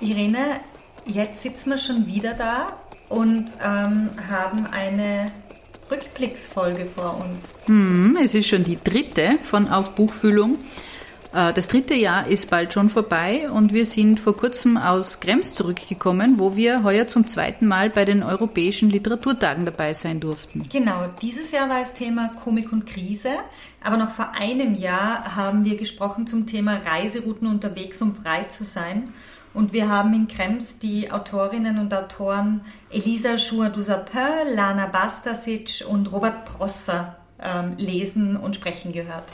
Irene, jetzt sitzen wir schon wieder da und ähm, haben eine Rückblicksfolge vor uns. Hm, es ist schon die dritte von Auf Buchfühlung. Äh, das dritte Jahr ist bald schon vorbei und wir sind vor kurzem aus Krems zurückgekommen, wo wir heuer zum zweiten Mal bei den Europäischen Literaturtagen dabei sein durften. Genau, dieses Jahr war es Thema Komik und Krise, aber noch vor einem Jahr haben wir gesprochen zum Thema Reiserouten unterwegs, um frei zu sein. Und wir haben in Krems die Autorinnen und Autoren Elisa Schur-Dusapin, Lana Bastasic und Robert Prosser ähm, lesen und sprechen gehört.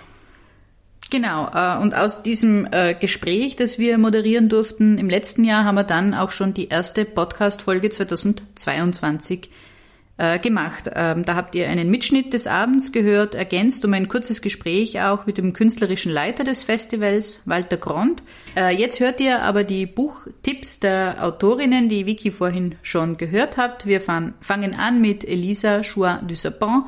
Genau, äh, und aus diesem äh, Gespräch, das wir moderieren durften im letzten Jahr, haben wir dann auch schon die erste Podcast-Folge 2022 äh, gemacht. Ähm, da habt ihr einen Mitschnitt des Abends gehört, ergänzt um ein kurzes Gespräch auch mit dem künstlerischen Leiter des Festivals, Walter Grond. Jetzt hört ihr aber die Buchtipps der Autorinnen, die Vicky vorhin schon gehört habt. Wir fangen an mit Elisa Chouin-Dussapin,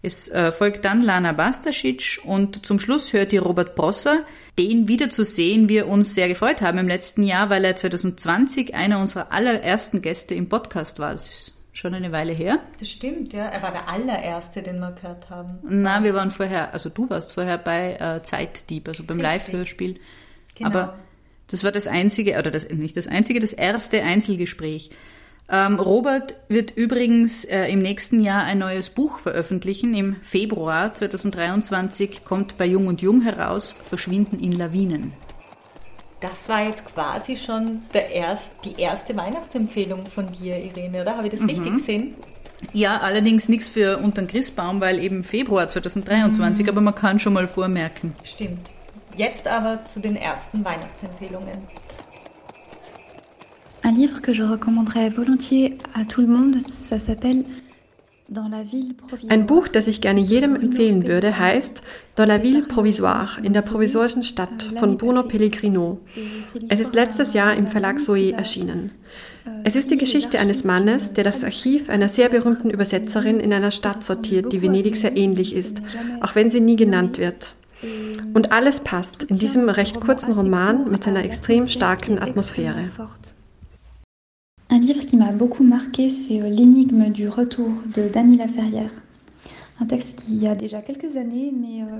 es äh, folgt dann Lana Bastasic und zum Schluss hört ihr Robert Prosser, den wiederzusehen wir uns sehr gefreut haben im letzten Jahr, weil er 2020 einer unserer allerersten Gäste im Podcast war. Das ist schon eine Weile her. Das stimmt, ja. Er war der allererste, den wir gehört haben. Na, wir waren vorher, also du warst vorher bei äh, Zeitdieb, also beim Live-Hörspiel. Genau. Aber das war das einzige, oder das, nicht das einzige, das erste Einzelgespräch. Ähm, Robert wird übrigens äh, im nächsten Jahr ein neues Buch veröffentlichen. Im Februar 2023 kommt bei Jung und Jung heraus Verschwinden in Lawinen. Das war jetzt quasi schon der erst, die erste Weihnachtsempfehlung von dir, Irene, oder? Habe ich das mhm. richtig gesehen? Ja, allerdings nichts für unter den Christbaum, weil eben Februar 2023, mhm. aber man kann schon mal vormerken. Stimmt. Jetzt aber zu den ersten Weihnachtsempfehlungen. Un livre que je recommanderais volontiers à tout le monde, ça s'appelle ein Buch, das ich gerne jedem empfehlen würde, heißt Dans la ville provisoire, in der provisorischen Stadt von Bruno Pellegrino. Es ist letztes Jahr im Verlag Zoe erschienen. Es ist die Geschichte eines Mannes, der das Archiv einer sehr berühmten Übersetzerin in einer Stadt sortiert, die Venedig sehr ähnlich ist, auch wenn sie nie genannt wird. Und alles passt in diesem recht kurzen Roman mit seiner extrem starken Atmosphäre. Un livre qui m'a beaucoup marqué, c'est euh, L'énigme du retour de Dany Laferrière. Euh,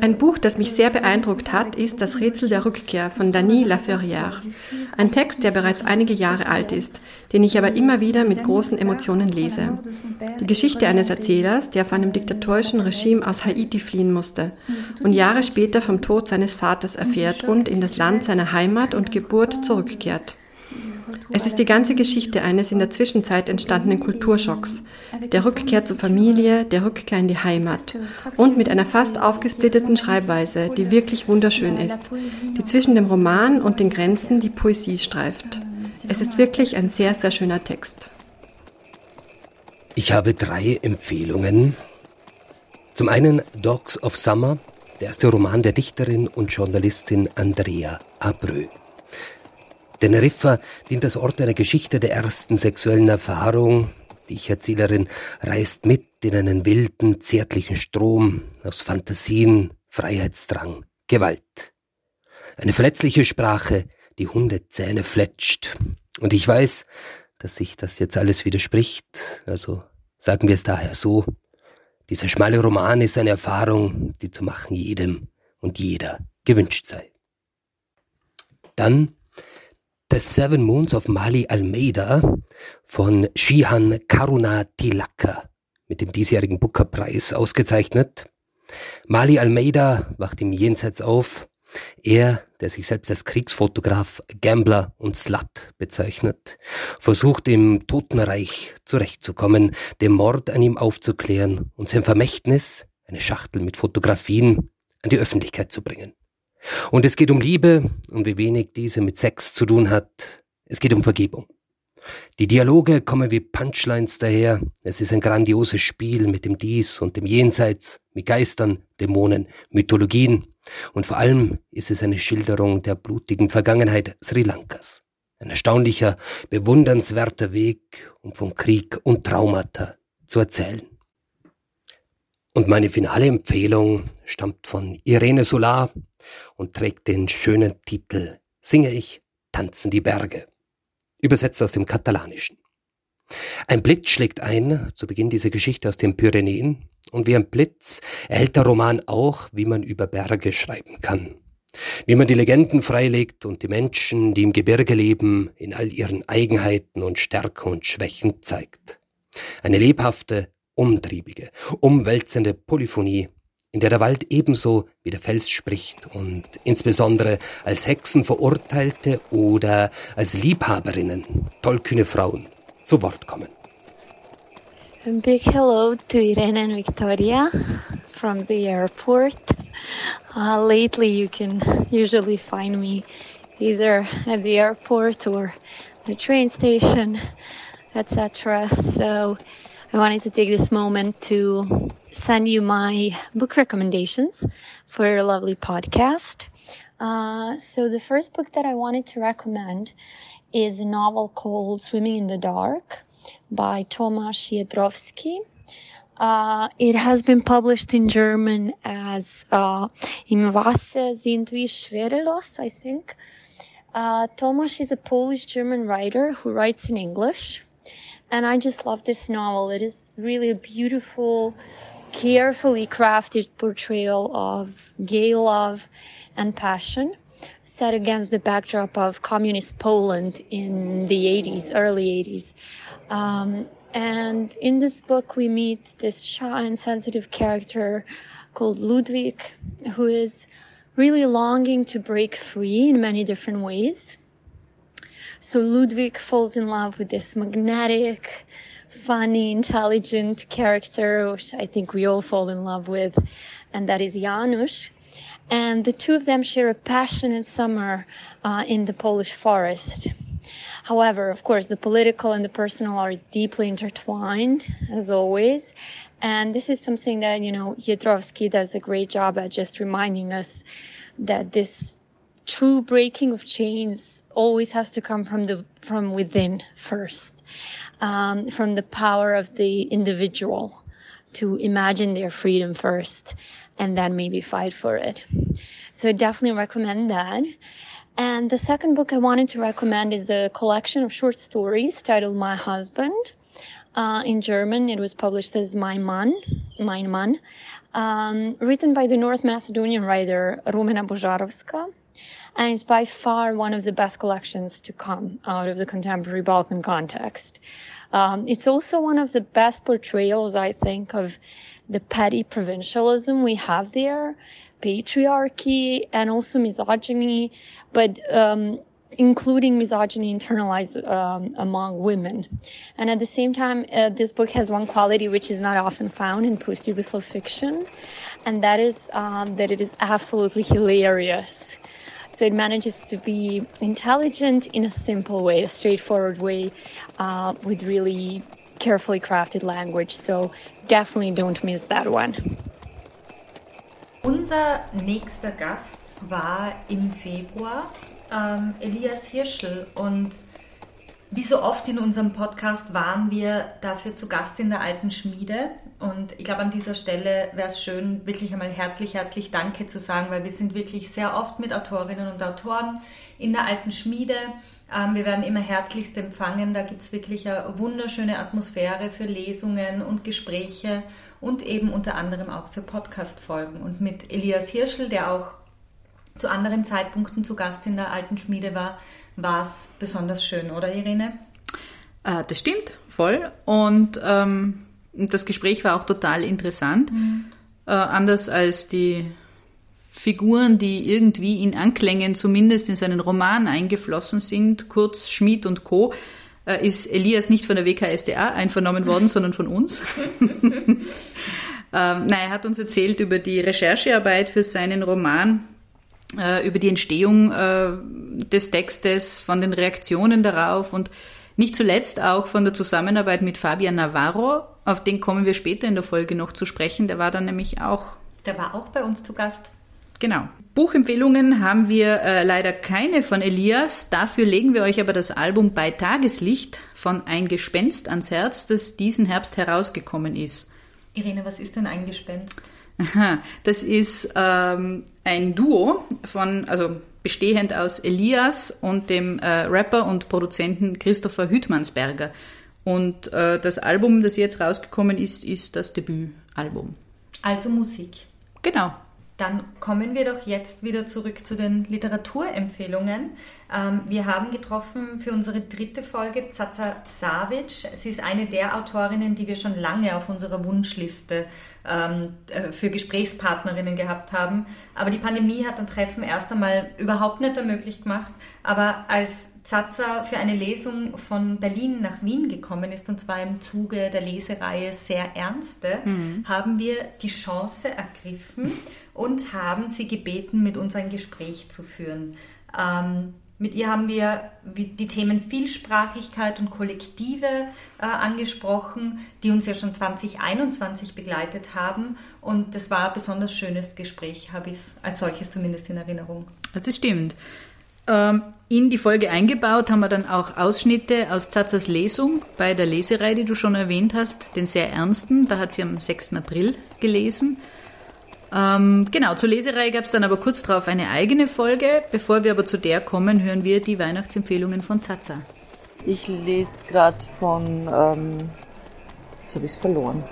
ein Buch, das mich sehr beeindruckt hat, ist Das Rätsel der Rückkehr von Dany Laferrière. Ein Text, der bereits einige Jahre alt ist, den ich aber immer wieder mit großen Emotionen lese. Die Geschichte eines Erzählers, der von einem diktatorischen Regime aus Haiti fliehen musste und Jahre später vom Tod seines Vaters erfährt und in das Land seiner Heimat und Geburt zurückkehrt. Es ist die ganze Geschichte eines in der Zwischenzeit entstandenen Kulturschocks, der Rückkehr zur Familie, der Rückkehr in die Heimat und mit einer fast aufgesplitteten Schreibweise, die wirklich wunderschön ist, die zwischen dem Roman und den Grenzen die Poesie streift. Es ist wirklich ein sehr, sehr schöner Text. Ich habe drei Empfehlungen. Zum einen Dogs of Summer, der erste Roman der Dichterin und Journalistin Andrea Abreu. Teneriffa dient als Ort einer Geschichte der ersten sexuellen Erfahrung. Die Ich-Erzählerin reist mit in einen wilden, zärtlichen Strom aus Fantasien, Freiheitsdrang, Gewalt. Eine verletzliche Sprache, die Hundezähne fletscht. Und ich weiß, dass sich das jetzt alles widerspricht, also sagen wir es daher so. Dieser schmale Roman ist eine Erfahrung, die zu machen jedem und jeder gewünscht sei. Dann The Seven Moons of Mali Almeida von Shihan Karuna Tilaka mit dem diesjährigen Booker-Preis ausgezeichnet. Mali Almeida wacht im Jenseits auf. Er, der sich selbst als Kriegsfotograf, Gambler und Slut bezeichnet, versucht im Totenreich zurechtzukommen, den Mord an ihm aufzuklären und sein Vermächtnis, eine Schachtel mit Fotografien, an die Öffentlichkeit zu bringen. Und es geht um Liebe und wie wenig diese mit Sex zu tun hat. Es geht um Vergebung. Die Dialoge kommen wie Punchlines daher. Es ist ein grandioses Spiel mit dem Dies und dem Jenseits, mit Geistern, Dämonen, Mythologien. Und vor allem ist es eine Schilderung der blutigen Vergangenheit Sri Lankas. Ein erstaunlicher, bewundernswerter Weg, um von Krieg und Traumata zu erzählen. Und meine finale Empfehlung stammt von Irene Solar und trägt den schönen Titel Singe ich, tanzen die Berge. übersetzt aus dem Katalanischen. Ein Blitz schlägt ein, zu Beginn dieser Geschichte aus den Pyrenäen, und wie ein Blitz erhält der Roman auch, wie man über Berge schreiben kann. Wie man die Legenden freilegt und die Menschen, die im Gebirge leben, in all ihren Eigenheiten und Stärken und Schwächen zeigt. Eine lebhafte, umtriebige, umwälzende Polyphonie, in der der Wald ebenso wie der Fels spricht und insbesondere als Hexen verurteilte oder als Liebhaberinnen, tollkühne Frauen zu Wort kommen. A big hello to Irene and Victoria from the airport. Uh, lately, you can usually find me either at the airport or the train station, etc. So, I wanted to take this moment to send you my book recommendations for your lovely podcast. Uh, so, the first book that I wanted to recommend is a novel called Swimming in the Dark by Tomasz Jedrowski. Uh, it has been published in German as uh, Im Wasser sind wir schwerelos, I think. Uh, Tomasz is a Polish German writer who writes in English. And I just love this novel. It is really a beautiful, carefully crafted portrayal of gay love and passion set against the backdrop of communist Poland in the 80s, early 80s. Um, and in this book, we meet this shy and sensitive character called Ludwig, who is really longing to break free in many different ways. So Ludwig falls in love with this magnetic, funny, intelligent character, which I think we all fall in love with, and that is Janusz. And the two of them share a passionate summer uh, in the Polish forest. However, of course, the political and the personal are deeply intertwined, as always. And this is something that, you know, Jedrowski does a great job at just reminding us that this true breaking of chains always has to come from the, from within first, um, from the power of the individual to imagine their freedom first and then maybe fight for it. So I definitely recommend that. And the second book I wanted to recommend is a collection of short stories titled My Husband. Uh, in German, it was published as Mein Mann, Mein Mann, um, written by the North Macedonian writer Rumena Božarovska. And it's by far one of the best collections to come out of the contemporary Balkan context. Um, it's also one of the best portrayals, I think, of the petty provincialism we have there patriarchy and also misogyny, but um, including misogyny internalized um, among women. And at the same time, uh, this book has one quality which is not often found in post-Yugoslav fiction, and that is um, that it is absolutely hilarious. So it manages to be intelligent in a simple way, a straightforward way, uh, with really carefully crafted language. So definitely don't miss that one. Unser nächster Gast war im Februar ähm, Elias Hirschl und wie so oft in unserem Podcast waren wir dafür zu Gast in der alten Schmiede und ich glaube an dieser Stelle wäre es schön, wirklich einmal herzlich, herzlich Danke zu sagen, weil wir sind wirklich sehr oft mit Autorinnen und Autoren in der alten Schmiede. Ähm, wir werden immer herzlichst empfangen, da gibt es wirklich eine wunderschöne Atmosphäre für Lesungen und Gespräche und eben unter anderem auch für Podcast-Folgen. Und mit Elias Hirschl, der auch zu anderen Zeitpunkten zu Gast in der alten Schmiede war, war es besonders schön, oder Irene? Äh, das stimmt, voll. Und ähm, das Gespräch war auch total interessant. Mhm. Äh, anders als die Figuren, die irgendwie in Anklängen zumindest in seinen Roman eingeflossen sind, Kurz, Schmid und Co., äh, ist Elias nicht von der WKSDA einvernommen worden, sondern von uns. ähm, nein, er hat uns erzählt über die Recherchearbeit für seinen Roman, über die Entstehung äh, des Textes, von den Reaktionen darauf und nicht zuletzt auch von der Zusammenarbeit mit Fabian Navarro. Auf den kommen wir später in der Folge noch zu sprechen. Der war dann nämlich auch. Der war auch bei uns zu Gast. Genau. Buchempfehlungen haben wir äh, leider keine von Elias. Dafür legen wir euch aber das Album Bei Tageslicht von Ein Gespenst ans Herz, das diesen Herbst herausgekommen ist. Irene, was ist denn ein Gespenst? Das ist ähm, ein Duo von, also bestehend aus Elias und dem äh, Rapper und Produzenten Christopher Hütmansberger. Und äh, das Album, das jetzt rausgekommen ist, ist das Debütalbum. Also Musik. Genau. Dann kommen wir doch jetzt wieder zurück zu den Literaturempfehlungen. Ähm, wir haben getroffen für unsere dritte Folge Zaza Savic. Sie ist eine der Autorinnen, die wir schon lange auf unserer Wunschliste ähm, äh, für Gesprächspartnerinnen gehabt haben. Aber die Pandemie hat ein Treffen erst einmal überhaupt nicht ermöglicht gemacht. Aber als Zaza für eine Lesung von Berlin nach Wien gekommen ist, und zwar im Zuge der Lesereihe Sehr Ernste, mhm. haben wir die Chance ergriffen und haben sie gebeten, mit uns ein Gespräch zu führen. Ähm, mit ihr haben wir die Themen Vielsprachigkeit und Kollektive äh, angesprochen, die uns ja schon 2021 begleitet haben. Und das war ein besonders schönes Gespräch, habe ich als solches zumindest in Erinnerung. Das stimmt. Ähm, in die Folge eingebaut haben wir dann auch Ausschnitte aus Zazas Lesung bei der Leserei, die du schon erwähnt hast, den sehr ernsten. Da hat sie am 6. April gelesen. Ähm, genau, zur Leserei gab es dann aber kurz darauf eine eigene Folge. Bevor wir aber zu der kommen, hören wir die Weihnachtsempfehlungen von Zaza. Ich lese gerade von, ähm, jetzt habe ich es verloren,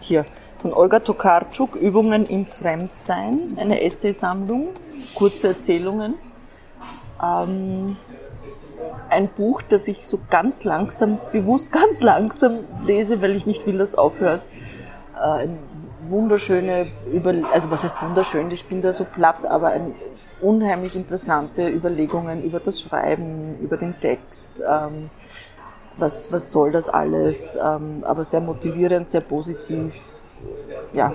hier, von Olga Tokarczuk, Übungen im Fremdsein, eine Essaysammlung, kurze Erzählungen ähm, ein Buch, das ich so ganz langsam, bewusst ganz langsam lese, weil ich nicht will, dass es aufhört. Äh, wunderschöne, über, also was heißt wunderschön, ich bin da so platt, aber ein, unheimlich interessante Überlegungen über das Schreiben, über den Text, ähm, was, was soll das alles, ähm, aber sehr motivierend, sehr positiv, ja,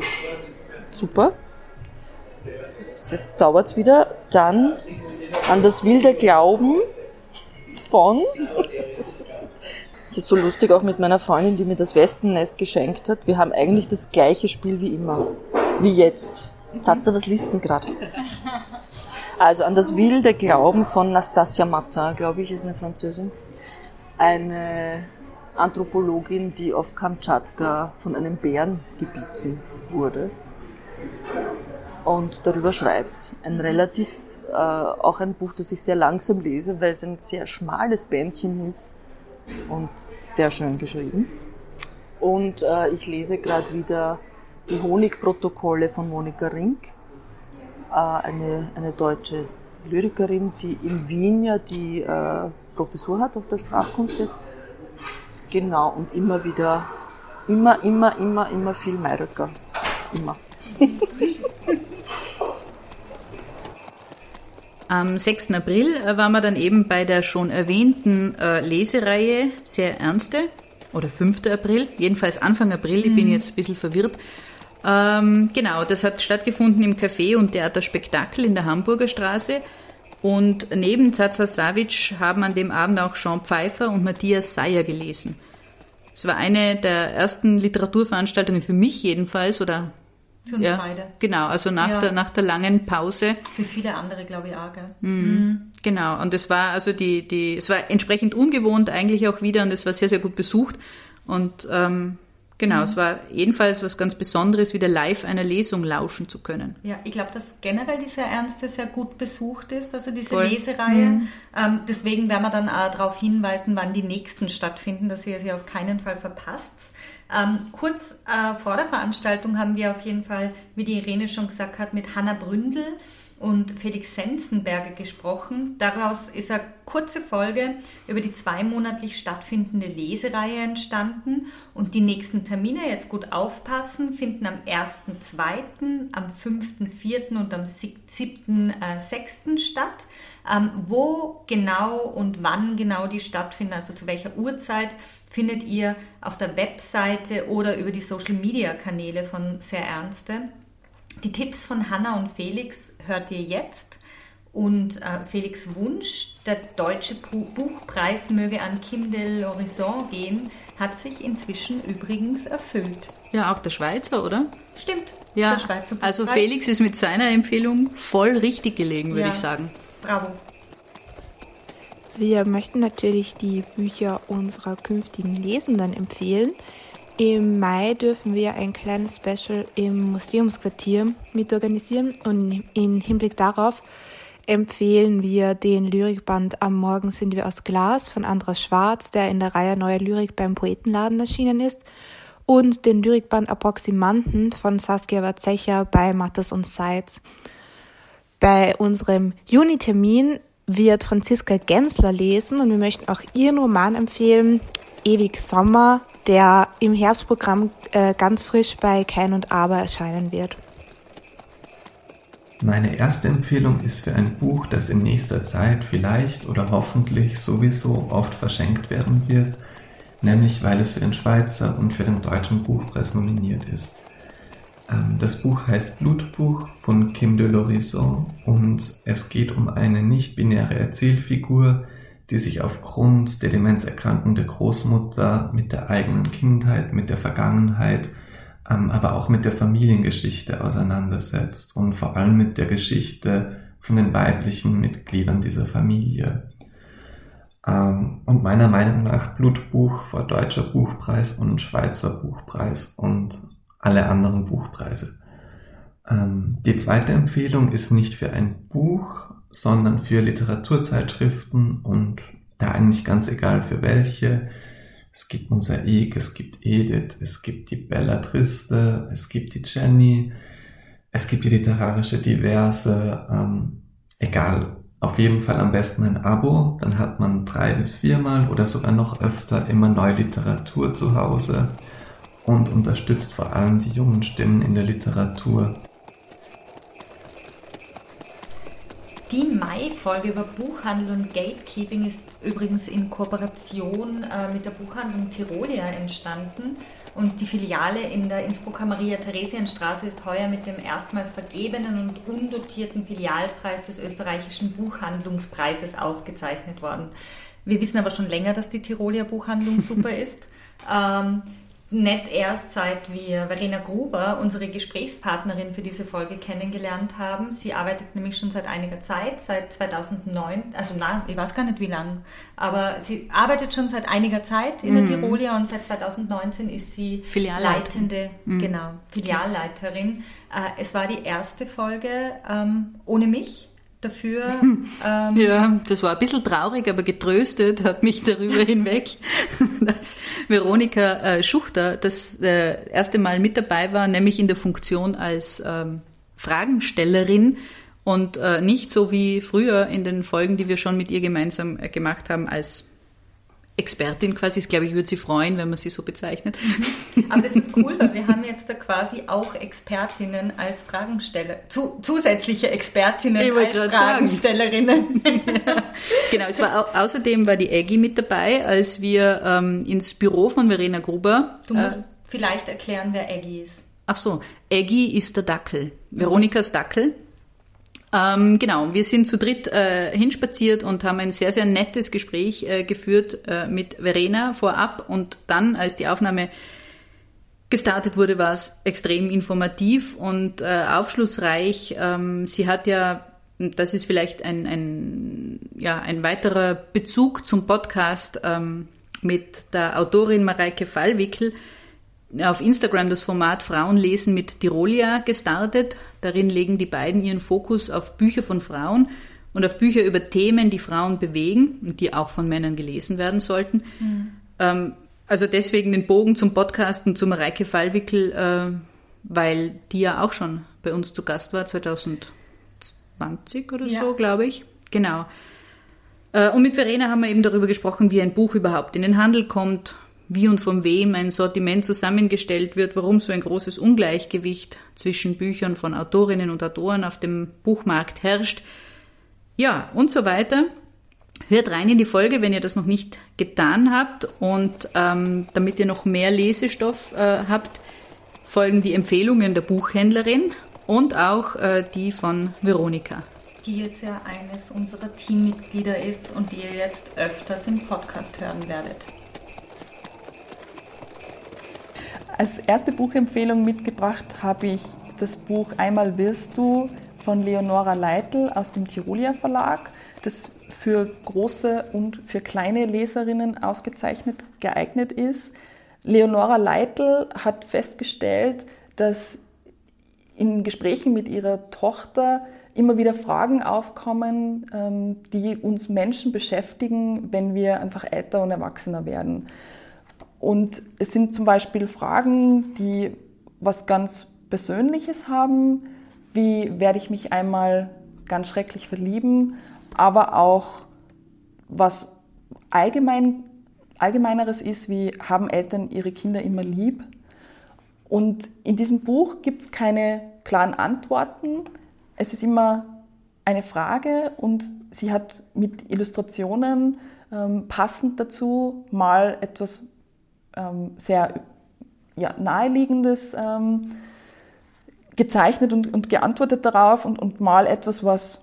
super. Jetzt, jetzt dauert es wieder. Dann an das wilde Glauben von. Es ist so lustig auch mit meiner Freundin, die mir das Wespennest geschenkt hat. Wir haben eigentlich das gleiche Spiel wie immer. Wie jetzt. Satze, was liest denn gerade? Also an das wilde Glauben von Nastasia Matin, glaube ich, ist eine Französin. Eine Anthropologin, die auf Kamtschatka von einem Bären gebissen wurde und darüber schreibt. Ein relativ äh, auch ein Buch, das ich sehr langsam lese, weil es ein sehr schmales Bändchen ist und sehr schön geschrieben. Und äh, ich lese gerade wieder die Honigprotokolle von Monika Rink, äh, eine, eine deutsche Lyrikerin, die in Wien ja die äh, Professur hat auf der Sprachkunst jetzt. Genau, und immer wieder, immer, immer, immer, immer viel Mayröcker. Immer. Am 6. April äh, waren wir dann eben bei der schon erwähnten äh, Lesereihe Sehr Ernste oder 5. April, jedenfalls Anfang April, ich bin mhm. jetzt ein bisschen verwirrt. Ähm, genau, das hat stattgefunden im Café und Theater Spektakel in der Hamburger Straße. Und neben Zaza Savic haben an dem Abend auch Jean Pfeiffer und Matthias Seyer gelesen. Es war eine der ersten Literaturveranstaltungen für mich jedenfalls oder für uns ja, beide. Genau, also nach, ja. der, nach der langen Pause. Für viele andere, glaube ich, auch. Gell? Mhm. Mhm. Genau, und es war also die, die, es war entsprechend ungewohnt eigentlich auch wieder und es war sehr, sehr gut besucht. Und ähm, Genau, mhm. es war jedenfalls was ganz Besonderes, wieder live einer Lesung lauschen zu können. Ja, ich glaube, dass generell diese Ernste sehr gut besucht ist, also diese Voll. Lesereihe. Mhm. Ähm, deswegen werden wir dann auch darauf hinweisen, wann die nächsten stattfinden, dass ihr sie auf keinen Fall verpasst. Ähm, kurz äh, vor der Veranstaltung haben wir auf jeden Fall, wie die Irene schon gesagt hat, mit Hanna Bründel und Felix Sensenberger gesprochen. Daraus ist eine kurze Folge über die zweimonatlich stattfindende Lesereihe entstanden und die nächsten Termine, jetzt gut aufpassen, finden am 1.2., am 5.4. und am 7.6. statt. Ähm, wo genau und wann genau die stattfinden, also zu welcher Uhrzeit, findet ihr auf der Webseite oder über die Social-Media-Kanäle von Sehr Ernste. Die Tipps von Hanna und Felix hört ihr jetzt. Und äh, Felix Wunsch, der deutsche Buchpreis möge an Kim de l'Horizon gehen, hat sich inzwischen übrigens erfüllt. Ja, auch der Schweizer, oder? Stimmt. Ja, also Felix ist mit seiner Empfehlung voll richtig gelegen, würde ja. ich sagen. Bravo. Wir möchten natürlich die Bücher unserer künftigen Lesenden empfehlen. Im Mai dürfen wir ein kleines Special im Museumsquartier mitorganisieren und im Hinblick darauf empfehlen wir den Lyrikband Am Morgen sind wir aus Glas von Andras Schwarz, der in der Reihe Neue Lyrik beim Poetenladen erschienen ist, und den Lyrikband Approximanten von Saskia Watzecher bei Mattes und Seitz. Bei unserem Juni-Termin wird Franziska Gensler lesen und wir möchten auch ihren Roman empfehlen, Ewig Sommer, der im Herbstprogramm äh, ganz frisch bei Kein und Aber erscheinen wird. Meine erste Empfehlung ist für ein Buch, das in nächster Zeit vielleicht oder hoffentlich sowieso oft verschenkt werden wird, nämlich weil es für den Schweizer und für den Deutschen Buchpreis nominiert ist. Ähm, das Buch heißt Blutbuch von Kim de l'Horizon und es geht um eine nicht-binäre Erzählfigur, die sich aufgrund der Demenzerkrankung der Großmutter mit der eigenen Kindheit, mit der Vergangenheit, ähm, aber auch mit der Familiengeschichte auseinandersetzt und vor allem mit der Geschichte von den weiblichen Mitgliedern dieser Familie. Ähm, und meiner Meinung nach Blutbuch vor Deutscher Buchpreis und Schweizer Buchpreis und alle anderen Buchpreise. Ähm, die zweite Empfehlung ist nicht für ein Buch, sondern für Literaturzeitschriften und da eigentlich ganz egal für welche. Es gibt Mosaik, es gibt Edith, es gibt die Bella Triste, es gibt die Jenny, es gibt die literarische Diverse, ähm, egal. Auf jeden Fall am besten ein Abo, dann hat man drei bis viermal oder sogar noch öfter immer neue Literatur zu Hause und unterstützt vor allem die jungen Stimmen in der Literatur. Die Mai-Folge über Buchhandel und Gatekeeping ist übrigens in Kooperation äh, mit der Buchhandlung Tirolia entstanden. Und die Filiale in der Innsbrucker Maria-Theresienstraße ist heuer mit dem erstmals vergebenen und undotierten Filialpreis des österreichischen Buchhandlungspreises ausgezeichnet worden. Wir wissen aber schon länger, dass die Tirolia Buchhandlung super ist. Ähm, nicht erst seit wir Verena Gruber, unsere Gesprächspartnerin für diese Folge, kennengelernt haben. Sie arbeitet nämlich schon seit einiger Zeit, seit 2009, also na, ich weiß gar nicht wie lang, aber sie arbeitet schon seit einiger Zeit in der mhm. Tirolia und seit 2019 ist sie leitende, mhm. genau, Filialleiterin. Äh, es war die erste Folge ähm, ohne mich dafür. Ähm, ja, das war ein bisschen traurig, aber getröstet hat mich darüber hinweg, dass Veronika äh, Schuchter das äh, erste Mal mit dabei war, nämlich in der Funktion als ähm, Fragenstellerin und äh, nicht so wie früher in den Folgen, die wir schon mit ihr gemeinsam äh, gemacht haben, als Expertin quasi. Ich glaube, ich würde sie freuen, wenn man sie so bezeichnet. Aber das ist cool, weil wir haben jetzt da quasi auch Expertinnen als Fragensteller, zu, zusätzliche Expertinnen als Fragenstellerinnen. ja. Genau, es war au außerdem war die Eggy mit dabei, als wir ähm, ins Büro von Verena Gruber. Du musst äh, vielleicht erklären, wer Eggy ist. Ach so, Eggy ist der Dackel, Veronikas Dackel. Ähm, genau, wir sind zu dritt äh, hinspaziert und haben ein sehr, sehr nettes Gespräch äh, geführt äh, mit Verena vorab und dann, als die Aufnahme gestartet wurde, war es extrem informativ und äh, aufschlussreich. Ähm, sie hat ja, das ist vielleicht ein, ein, ja, ein weiterer Bezug zum Podcast ähm, mit der Autorin Mareike Fallwickel, auf Instagram das Format Frauen lesen mit Tirolia gestartet. Darin legen die beiden ihren Fokus auf Bücher von Frauen und auf Bücher über Themen, die Frauen bewegen und die auch von Männern gelesen werden sollten. Mhm. Ähm, also deswegen den Bogen zum Podcast und zum Reike Fallwickel, äh, weil die ja auch schon bei uns zu Gast war, 2020 oder ja. so, glaube ich. Genau. Äh, und mit Verena haben wir eben darüber gesprochen, wie ein Buch überhaupt in den Handel kommt, wie und von wem ein Sortiment zusammengestellt wird, warum so ein großes Ungleichgewicht zwischen Büchern von Autorinnen und Autoren auf dem Buchmarkt herrscht. Ja, und so weiter. Hört rein in die Folge, wenn ihr das noch nicht getan habt. Und ähm, damit ihr noch mehr Lesestoff äh, habt, folgen die Empfehlungen der Buchhändlerin und auch äh, die von Veronika. Die jetzt ja eines unserer Teammitglieder ist und die ihr jetzt öfters im Podcast hören werdet. Als erste Buchempfehlung mitgebracht habe ich das Buch Einmal wirst du von Leonora Leitl aus dem Tirolia Verlag, das für große und für kleine Leserinnen ausgezeichnet geeignet ist. Leonora Leitl hat festgestellt, dass in Gesprächen mit ihrer Tochter immer wieder Fragen aufkommen, ähm, die uns Menschen beschäftigen, wenn wir einfach älter und erwachsener werden. Und es sind zum Beispiel Fragen, die was ganz Persönliches haben, wie werde ich mich einmal ganz schrecklich verlieben, aber auch was allgemein, allgemeineres ist, wie haben Eltern ihre Kinder immer lieb. Und in diesem Buch gibt es keine klaren Antworten. Es ist immer eine Frage und sie hat mit Illustrationen ähm, passend dazu mal etwas sehr ja, naheliegendes ähm, gezeichnet und, und geantwortet darauf und, und mal etwas, was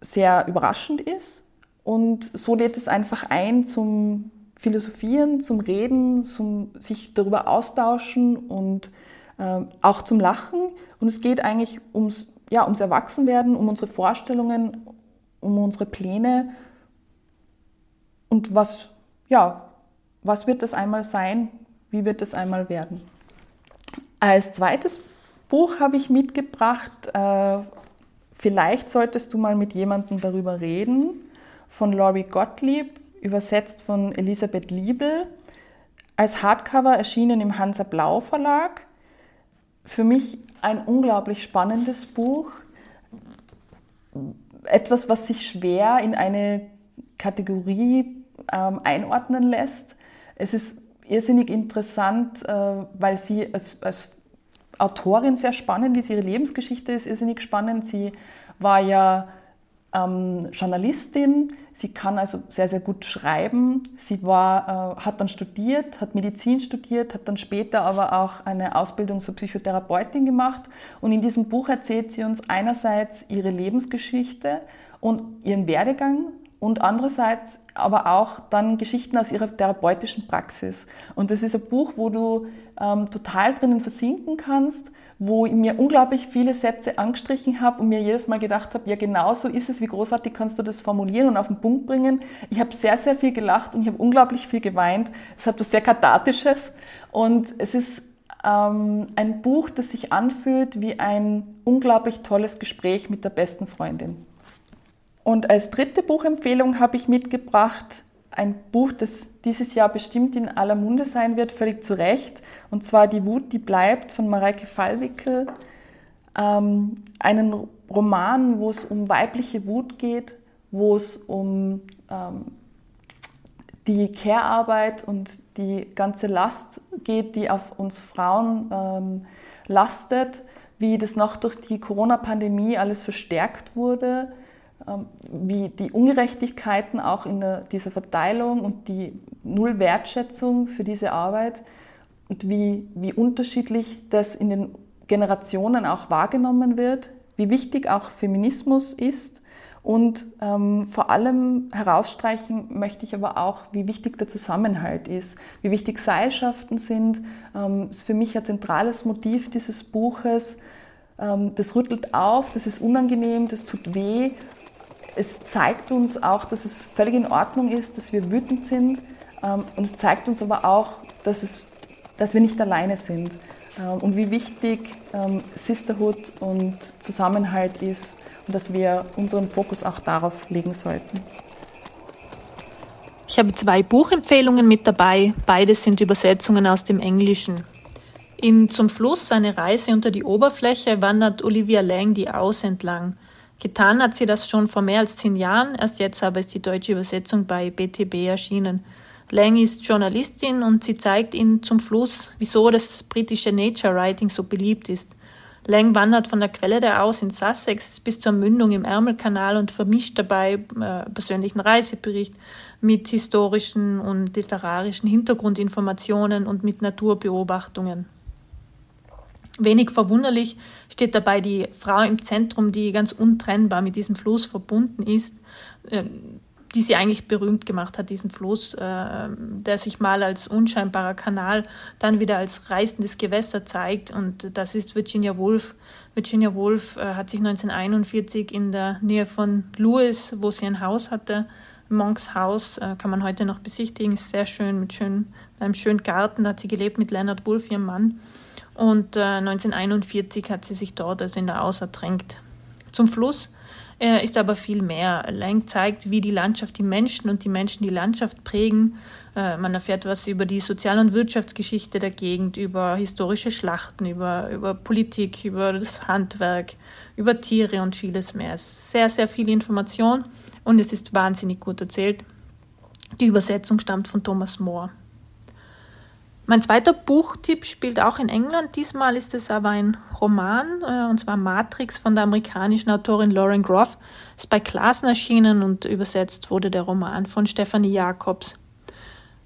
sehr überraschend ist. Und so lädt es einfach ein zum Philosophieren, zum Reden, zum sich darüber austauschen und äh, auch zum Lachen. Und es geht eigentlich ums, ja, ums Erwachsenwerden, um unsere Vorstellungen, um unsere Pläne und was, ja, was wird das einmal sein, wie wird das einmal werden. Als zweites Buch habe ich mitgebracht, äh, Vielleicht solltest du mal mit jemandem darüber reden, von Laurie Gottlieb, übersetzt von Elisabeth Liebel, als Hardcover erschienen im Hansa Blau Verlag. Für mich ein unglaublich spannendes Buch, etwas, was sich schwer in eine Kategorie ähm, einordnen lässt. Es ist irrsinnig interessant, äh, weil sie als, als Autorin sehr spannend ist. Ihre Lebensgeschichte ist irrsinnig spannend. Sie war ja ähm, Journalistin. Sie kann also sehr, sehr gut schreiben. Sie war, äh, hat dann studiert, hat Medizin studiert, hat dann später aber auch eine Ausbildung zur Psychotherapeutin gemacht. Und in diesem Buch erzählt sie uns einerseits ihre Lebensgeschichte und ihren Werdegang und andererseits aber auch dann Geschichten aus ihrer therapeutischen Praxis. Und das ist ein Buch, wo du ähm, total drinnen versinken kannst, wo ich mir unglaublich viele Sätze angestrichen habe und mir jedes Mal gedacht habe, ja genau so ist es, wie großartig kannst du das formulieren und auf den Punkt bringen. Ich habe sehr, sehr viel gelacht und ich habe unglaublich viel geweint. Es hat was sehr Kathartisches und es ist ähm, ein Buch, das sich anfühlt wie ein unglaublich tolles Gespräch mit der besten Freundin. Und als dritte Buchempfehlung habe ich mitgebracht ein Buch, das dieses Jahr bestimmt in aller Munde sein wird, völlig zu Recht. Und zwar Die Wut, die bleibt von Mareike Fallwickel. Ähm, einen Roman, wo es um weibliche Wut geht, wo es um ähm, die Care-Arbeit und die ganze Last geht, die auf uns Frauen ähm, lastet, wie das noch durch die Corona-Pandemie alles verstärkt wurde wie die Ungerechtigkeiten auch in der, dieser Verteilung und die Nullwertschätzung für diese Arbeit und wie, wie unterschiedlich das in den Generationen auch wahrgenommen wird, wie wichtig auch Feminismus ist und ähm, vor allem herausstreichen möchte ich aber auch, wie wichtig der Zusammenhalt ist, wie wichtig Seilschaften sind. Ähm, ist für mich ein zentrales Motiv dieses Buches. Ähm, das rüttelt auf, das ist unangenehm, das tut weh es zeigt uns auch, dass es völlig in Ordnung ist, dass wir wütend sind. Ähm, und es zeigt uns aber auch, dass, es, dass wir nicht alleine sind. Ähm, und wie wichtig ähm, Sisterhood und Zusammenhalt ist und dass wir unseren Fokus auch darauf legen sollten. Ich habe zwei Buchempfehlungen mit dabei. Beides sind Übersetzungen aus dem Englischen. In Zum Fluss, eine Reise unter die Oberfläche, wandert Olivia Lang die Aus entlang. Getan hat sie das schon vor mehr als zehn Jahren, erst jetzt aber ist die deutsche Übersetzung bei BTB erschienen. Lang ist Journalistin und sie zeigt Ihnen zum Fluss, wieso das britische Nature Writing so beliebt ist. Lang wandert von der Quelle der Aus in Sussex bis zur Mündung im Ärmelkanal und vermischt dabei äh, persönlichen Reisebericht mit historischen und literarischen Hintergrundinformationen und mit Naturbeobachtungen. Wenig verwunderlich steht dabei die Frau im Zentrum, die ganz untrennbar mit diesem Fluss verbunden ist, ähm, die sie eigentlich berühmt gemacht hat, diesen Fluss, äh, der sich mal als unscheinbarer Kanal, dann wieder als reißendes Gewässer zeigt. Und das ist Virginia Woolf. Virginia Woolf äh, hat sich 1941 in der Nähe von Lewis, wo sie ein Haus hatte, Monks Haus, äh, kann man heute noch besichtigen, ist sehr schön, mit schön, einem schönen Garten, da hat sie gelebt mit Leonard Woolf, ihrem Mann. Und äh, 1941 hat sie sich dort also in der Aus ertränkt. Zum Fluss Er ist aber viel mehr. Lang zeigt, wie die Landschaft die Menschen und die Menschen die Landschaft prägen. Äh, man erfährt was über die Sozial- und Wirtschaftsgeschichte der Gegend, über historische Schlachten, über, über Politik, über das Handwerk, über Tiere und vieles mehr. Es ist sehr, sehr viel Information und es ist wahnsinnig gut erzählt. Die Übersetzung stammt von Thomas Moore. Mein zweiter Buchtipp spielt auch in England. Diesmal ist es aber ein Roman, äh, und zwar Matrix von der amerikanischen Autorin Lauren Groff. Ist bei Klassen erschienen und übersetzt wurde der Roman von Stephanie Jacobs.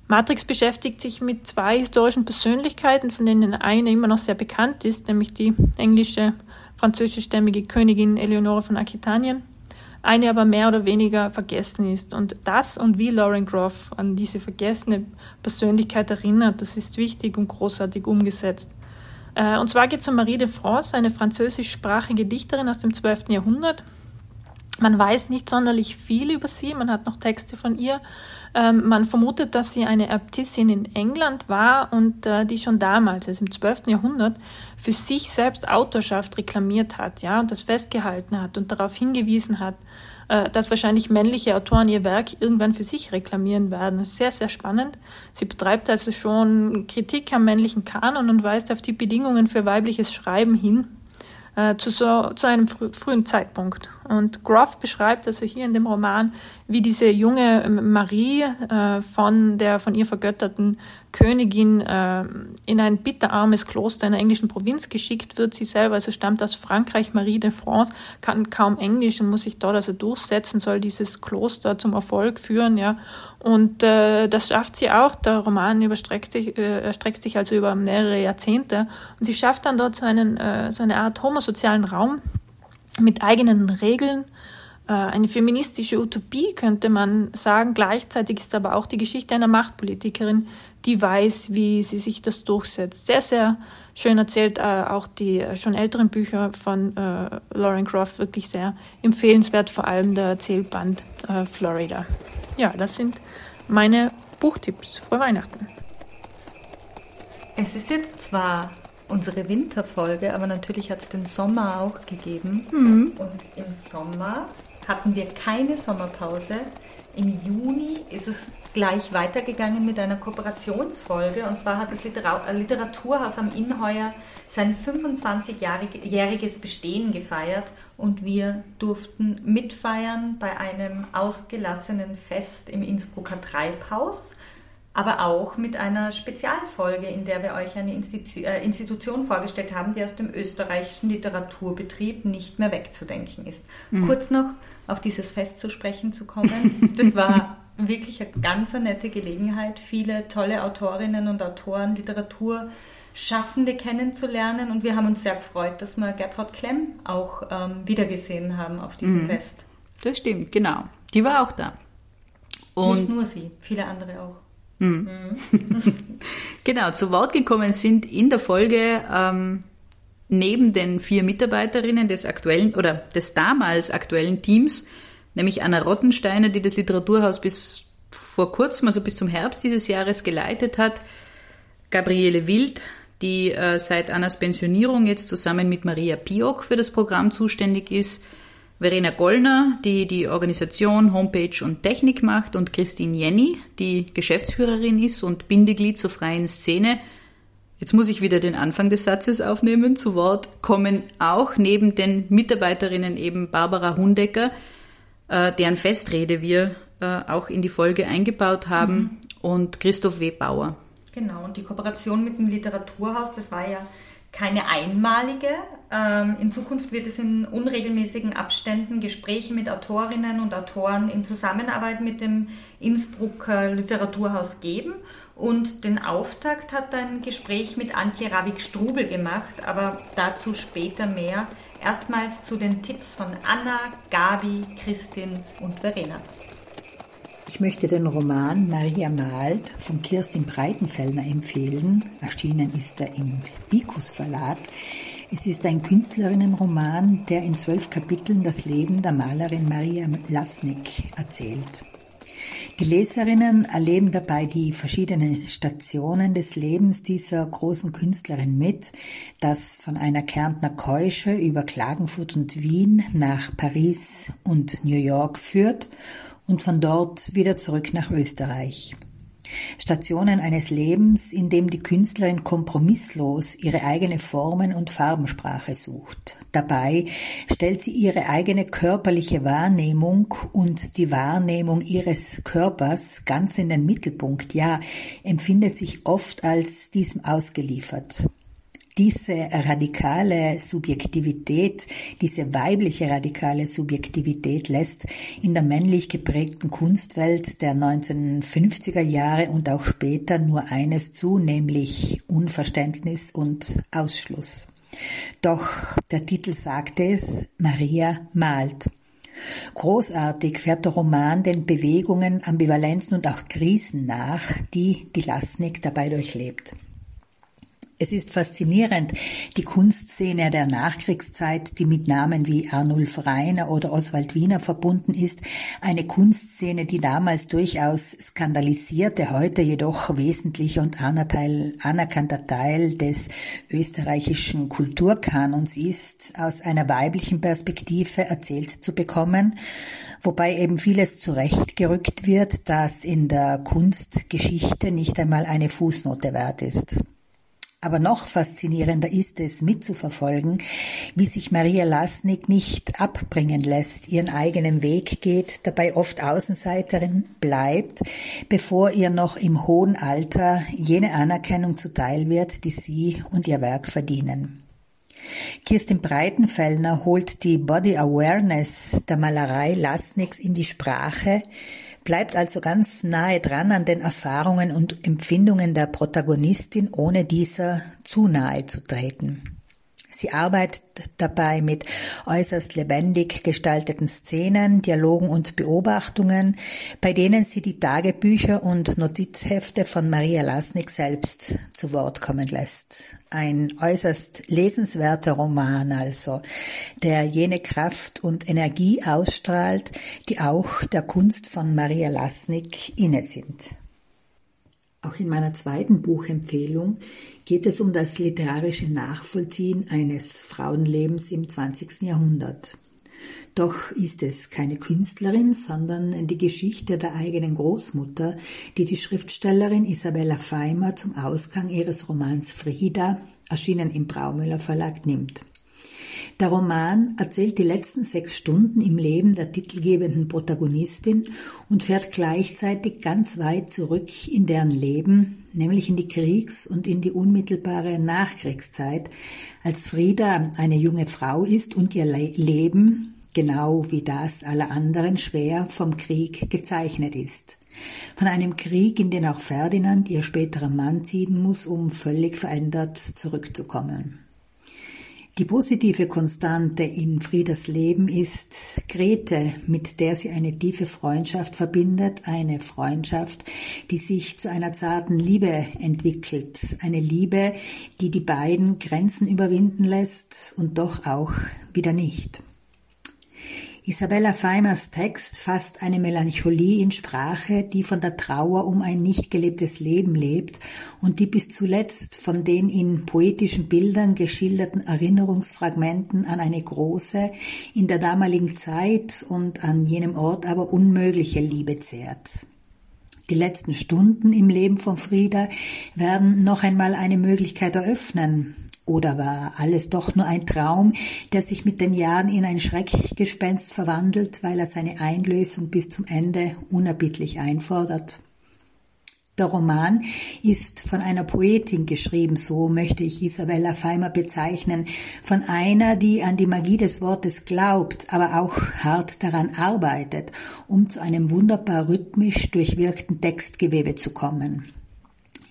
Matrix beschäftigt sich mit zwei historischen Persönlichkeiten, von denen eine immer noch sehr bekannt ist, nämlich die englische französischstämmige Königin Eleonore von Aquitanien eine aber mehr oder weniger vergessen ist. Und das und wie Lauren Groff an diese vergessene Persönlichkeit erinnert, das ist wichtig und großartig umgesetzt. Äh, und zwar geht es um Marie de France, eine französischsprachige Dichterin aus dem 12. Jahrhundert. Man weiß nicht sonderlich viel über sie, man hat noch Texte von ihr. Ähm, man vermutet, dass sie eine Äbtissin in England war und äh, die schon damals, also im 12. Jahrhundert, für sich selbst Autorschaft reklamiert hat, ja, und das festgehalten hat und darauf hingewiesen hat, äh, dass wahrscheinlich männliche Autoren ihr Werk irgendwann für sich reklamieren werden. Das ist sehr, sehr spannend. Sie betreibt also schon Kritik am männlichen Kanon und weist auf die Bedingungen für weibliches Schreiben hin äh, zu, so, zu einem frü frühen Zeitpunkt. Und Groff beschreibt also hier in dem Roman, wie diese junge Marie äh, von der von ihr vergötterten Königin äh, in ein bitterarmes Kloster in einer englischen Provinz geschickt wird. Sie selber also stammt aus Frankreich, Marie de France, kann kaum Englisch und muss sich dort also durchsetzen, soll dieses Kloster zum Erfolg führen, ja. Und äh, das schafft sie auch. Der Roman überstreckt sich, äh, erstreckt sich also über mehrere Jahrzehnte. Und sie schafft dann dort so, einen, äh, so eine Art homosozialen Raum mit eigenen Regeln, äh, eine feministische Utopie könnte man sagen. Gleichzeitig ist aber auch die Geschichte einer Machtpolitikerin, die weiß, wie sie sich das durchsetzt. Sehr, sehr schön erzählt. Äh, auch die äh, schon älteren Bücher von Lauren Croft wirklich sehr empfehlenswert, vor allem der Erzählband Florida. Ja, das sind meine Buchtipps vor Weihnachten. Es ist jetzt zwar unsere Winterfolge, aber natürlich hat es den Sommer auch gegeben. Mhm. Und im Sommer hatten wir keine Sommerpause. Im Juni ist es gleich weitergegangen mit einer Kooperationsfolge. Und zwar hat das äh, Literaturhaus am Innheuer sein 25-jähriges Bestehen gefeiert und wir durften mitfeiern bei einem ausgelassenen Fest im Innsbrucker Treibhaus aber auch mit einer Spezialfolge, in der wir euch eine Institu äh, Institution vorgestellt haben, die aus dem österreichischen Literaturbetrieb nicht mehr wegzudenken ist. Mhm. Kurz noch auf dieses Fest zu sprechen zu kommen. Das war wirklich eine ganz nette Gelegenheit, viele tolle Autorinnen und Autoren, Literaturschaffende kennenzulernen und wir haben uns sehr gefreut, dass wir Gertraud Klemm auch ähm, wiedergesehen haben auf diesem mhm. Fest. Das stimmt, genau. Die war auch da. Und Nicht nur sie, viele andere auch. Mhm. genau, zu Wort gekommen sind in der Folge ähm, neben den vier Mitarbeiterinnen des aktuellen oder des damals aktuellen Teams, nämlich Anna Rottensteiner, die das Literaturhaus bis vor kurzem, also bis zum Herbst dieses Jahres geleitet hat, Gabriele Wild, die äh, seit Annas Pensionierung jetzt zusammen mit Maria Piok für das Programm zuständig ist, Verena Gollner, die die Organisation, Homepage und Technik macht und Christine Jenny, die Geschäftsführerin ist und Bindeglied zur freien Szene. Jetzt muss ich wieder den Anfang des Satzes aufnehmen. Zu Wort kommen auch neben den Mitarbeiterinnen eben Barbara Hundecker, äh, deren Festrede wir äh, auch in die Folge eingebaut haben, mhm. und Christoph W. Bauer. Genau, und die Kooperation mit dem Literaturhaus, das war ja keine einmalige. Ähm, in Zukunft wird es in unregelmäßigen Abständen Gespräche mit Autorinnen und Autoren in Zusammenarbeit mit dem Innsbrucker Literaturhaus geben. Und den Auftakt hat ein Gespräch mit Antje Ravik-Strubel gemacht, aber dazu später mehr. Erstmals zu den Tipps von Anna, Gabi, Christin und Verena. Ich möchte den Roman Maria malt von Kirstin Breitenfellner empfehlen. Erschienen ist er im Bikus Verlag. Es ist ein Künstlerinnenroman, der in zwölf Kapiteln das Leben der Malerin Maria Lasnik erzählt. Die Leserinnen erleben dabei die verschiedenen Stationen des Lebens dieser großen Künstlerin mit, das von einer Kärntner Keusche über Klagenfurt und Wien nach Paris und New York führt und von dort wieder zurück nach Österreich. Stationen eines Lebens, in dem die Künstlerin kompromisslos ihre eigene Formen- und Farbensprache sucht. Dabei stellt sie ihre eigene körperliche Wahrnehmung und die Wahrnehmung ihres Körpers ganz in den Mittelpunkt, ja, empfindet sich oft als diesem ausgeliefert diese radikale Subjektivität, diese weibliche radikale Subjektivität lässt in der männlich geprägten Kunstwelt der 1950er Jahre und auch später nur eines zu, nämlich Unverständnis und Ausschluss. Doch der Titel sagte es, Maria malt. Großartig fährt der Roman den Bewegungen, Ambivalenzen und auch Krisen nach, die die Lasnik dabei durchlebt. Es ist faszinierend, die Kunstszene der Nachkriegszeit, die mit Namen wie Arnulf Reiner oder Oswald Wiener verbunden ist, eine Kunstszene, die damals durchaus skandalisierte, heute jedoch wesentlich und anerkannter Teil des österreichischen Kulturkanons ist, aus einer weiblichen Perspektive erzählt zu bekommen, wobei eben vieles zurechtgerückt wird, das in der Kunstgeschichte nicht einmal eine Fußnote wert ist. Aber noch faszinierender ist es, mitzuverfolgen, wie sich Maria Lasnik nicht abbringen lässt, ihren eigenen Weg geht, dabei oft Außenseiterin bleibt, bevor ihr noch im hohen Alter jene Anerkennung zuteil wird, die sie und ihr Werk verdienen. Kirstin Breitenfellner holt die Body Awareness der Malerei Lasniks in die Sprache, bleibt also ganz nahe dran an den Erfahrungen und Empfindungen der Protagonistin, ohne dieser zu nahe zu treten. Sie arbeitet dabei mit äußerst lebendig gestalteten Szenen, Dialogen und Beobachtungen, bei denen sie die Tagebücher und Notizhefte von Maria Lasnik selbst zu Wort kommen lässt. Ein äußerst lesenswerter Roman also, der jene Kraft und Energie ausstrahlt, die auch der Kunst von Maria Lasnik inne sind. Auch in meiner zweiten Buchempfehlung geht es um das literarische Nachvollziehen eines Frauenlebens im 20. Jahrhundert. Doch ist es keine Künstlerin, sondern die Geschichte der eigenen Großmutter, die die Schriftstellerin Isabella Feimer zum Ausgang ihres Romans Frieda, erschienen im Braumüller Verlag, nimmt. Der Roman erzählt die letzten sechs Stunden im Leben der titelgebenden Protagonistin und fährt gleichzeitig ganz weit zurück in deren Leben, nämlich in die Kriegs- und in die unmittelbare Nachkriegszeit, als Frieda eine junge Frau ist und ihr Leben, genau wie das aller anderen, schwer vom Krieg gezeichnet ist. Von einem Krieg, in den auch Ferdinand, ihr späterer Mann, ziehen muss, um völlig verändert zurückzukommen. Die positive Konstante in Friedas Leben ist Grete, mit der sie eine tiefe Freundschaft verbindet, eine Freundschaft, die sich zu einer zarten Liebe entwickelt, eine Liebe, die die beiden Grenzen überwinden lässt und doch auch wieder nicht. Isabella Feimers Text fasst eine Melancholie in Sprache, die von der Trauer um ein nicht gelebtes Leben lebt und die bis zuletzt von den in poetischen Bildern geschilderten Erinnerungsfragmenten an eine große, in der damaligen Zeit und an jenem Ort aber unmögliche Liebe zehrt. Die letzten Stunden im Leben von Frieda werden noch einmal eine Möglichkeit eröffnen, oder war alles doch nur ein Traum, der sich mit den Jahren in ein Schreckgespenst verwandelt, weil er seine Einlösung bis zum Ende unerbittlich einfordert? Der Roman ist von einer Poetin geschrieben, so möchte ich Isabella Feimer bezeichnen, von einer, die an die Magie des Wortes glaubt, aber auch hart daran arbeitet, um zu einem wunderbar rhythmisch durchwirkten Textgewebe zu kommen.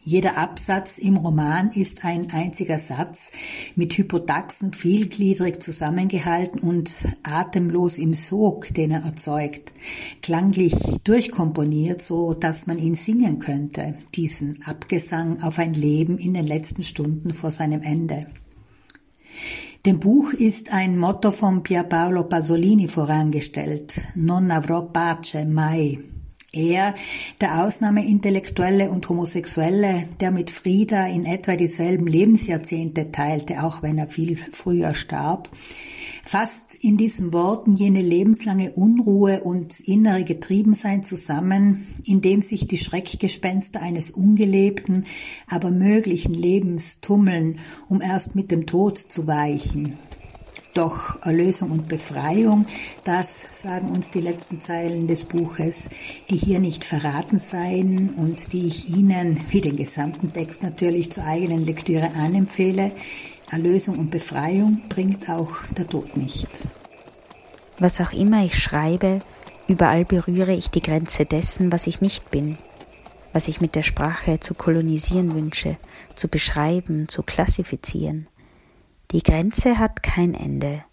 Jeder Absatz im Roman ist ein einziger Satz mit Hypotaxen vielgliedrig zusammengehalten und atemlos im Sog, den er erzeugt, klanglich durchkomponiert, so dass man ihn singen könnte, diesen Abgesang auf ein Leben in den letzten Stunden vor seinem Ende. Dem Buch ist ein Motto von Pierpaolo Pasolini vorangestellt, Non avrò pace mai, Er, der Ausnahmeintellektuelle und Homosexuelle, der mit Frieda in etwa dieselben Lebensjahrzehnte teilte, auch wenn er viel früher starb, fasst in diesen Worten jene lebenslange Unruhe und innere Getriebensein zusammen, in dem sich die Schreckgespenster eines ungelebten, aber möglichen Lebens tummeln, um erst mit dem Tod zu weichen. Doch Erlösung und Befreiung, das sagen uns die letzten Zeilen des Buches, die hier nicht verraten seien und die ich Ihnen, wie den gesamten Text natürlich zur eigenen Lektüre anempfehle. Erlösung und Befreiung bringt auch der Tod nicht. Was auch immer ich schreibe, überall berühre ich die Grenze dessen, was ich nicht bin, was ich mit der Sprache zu kolonisieren wünsche, zu beschreiben, zu klassifizieren. Die Grenze hat kein Ende.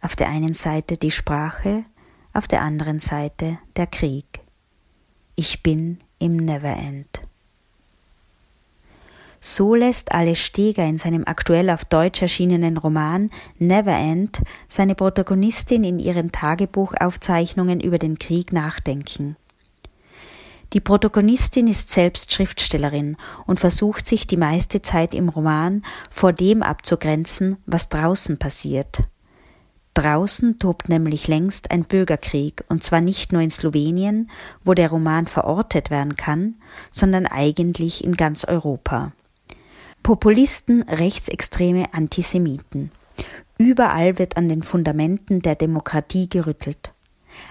Auf der einen Seite die Sprache, auf der anderen Seite der Krieg. Ich bin im Neverend. So lässt Ale Steger in seinem aktuell auf Deutsch erschienenen Roman Neverend seine Protagonistin in ihren Tagebuchaufzeichnungen über den Krieg nachdenken. Die Protagonistin ist selbst Schriftstellerin und versucht sich die meiste Zeit im Roman vor dem abzugrenzen, was draußen passiert. Draußen tobt nämlich längst ein Bürgerkrieg, und zwar nicht nur in Slowenien, wo der Roman verortet werden kann, sondern eigentlich in ganz Europa. Populisten, Rechtsextreme, Antisemiten. Überall wird an den Fundamenten der Demokratie gerüttelt.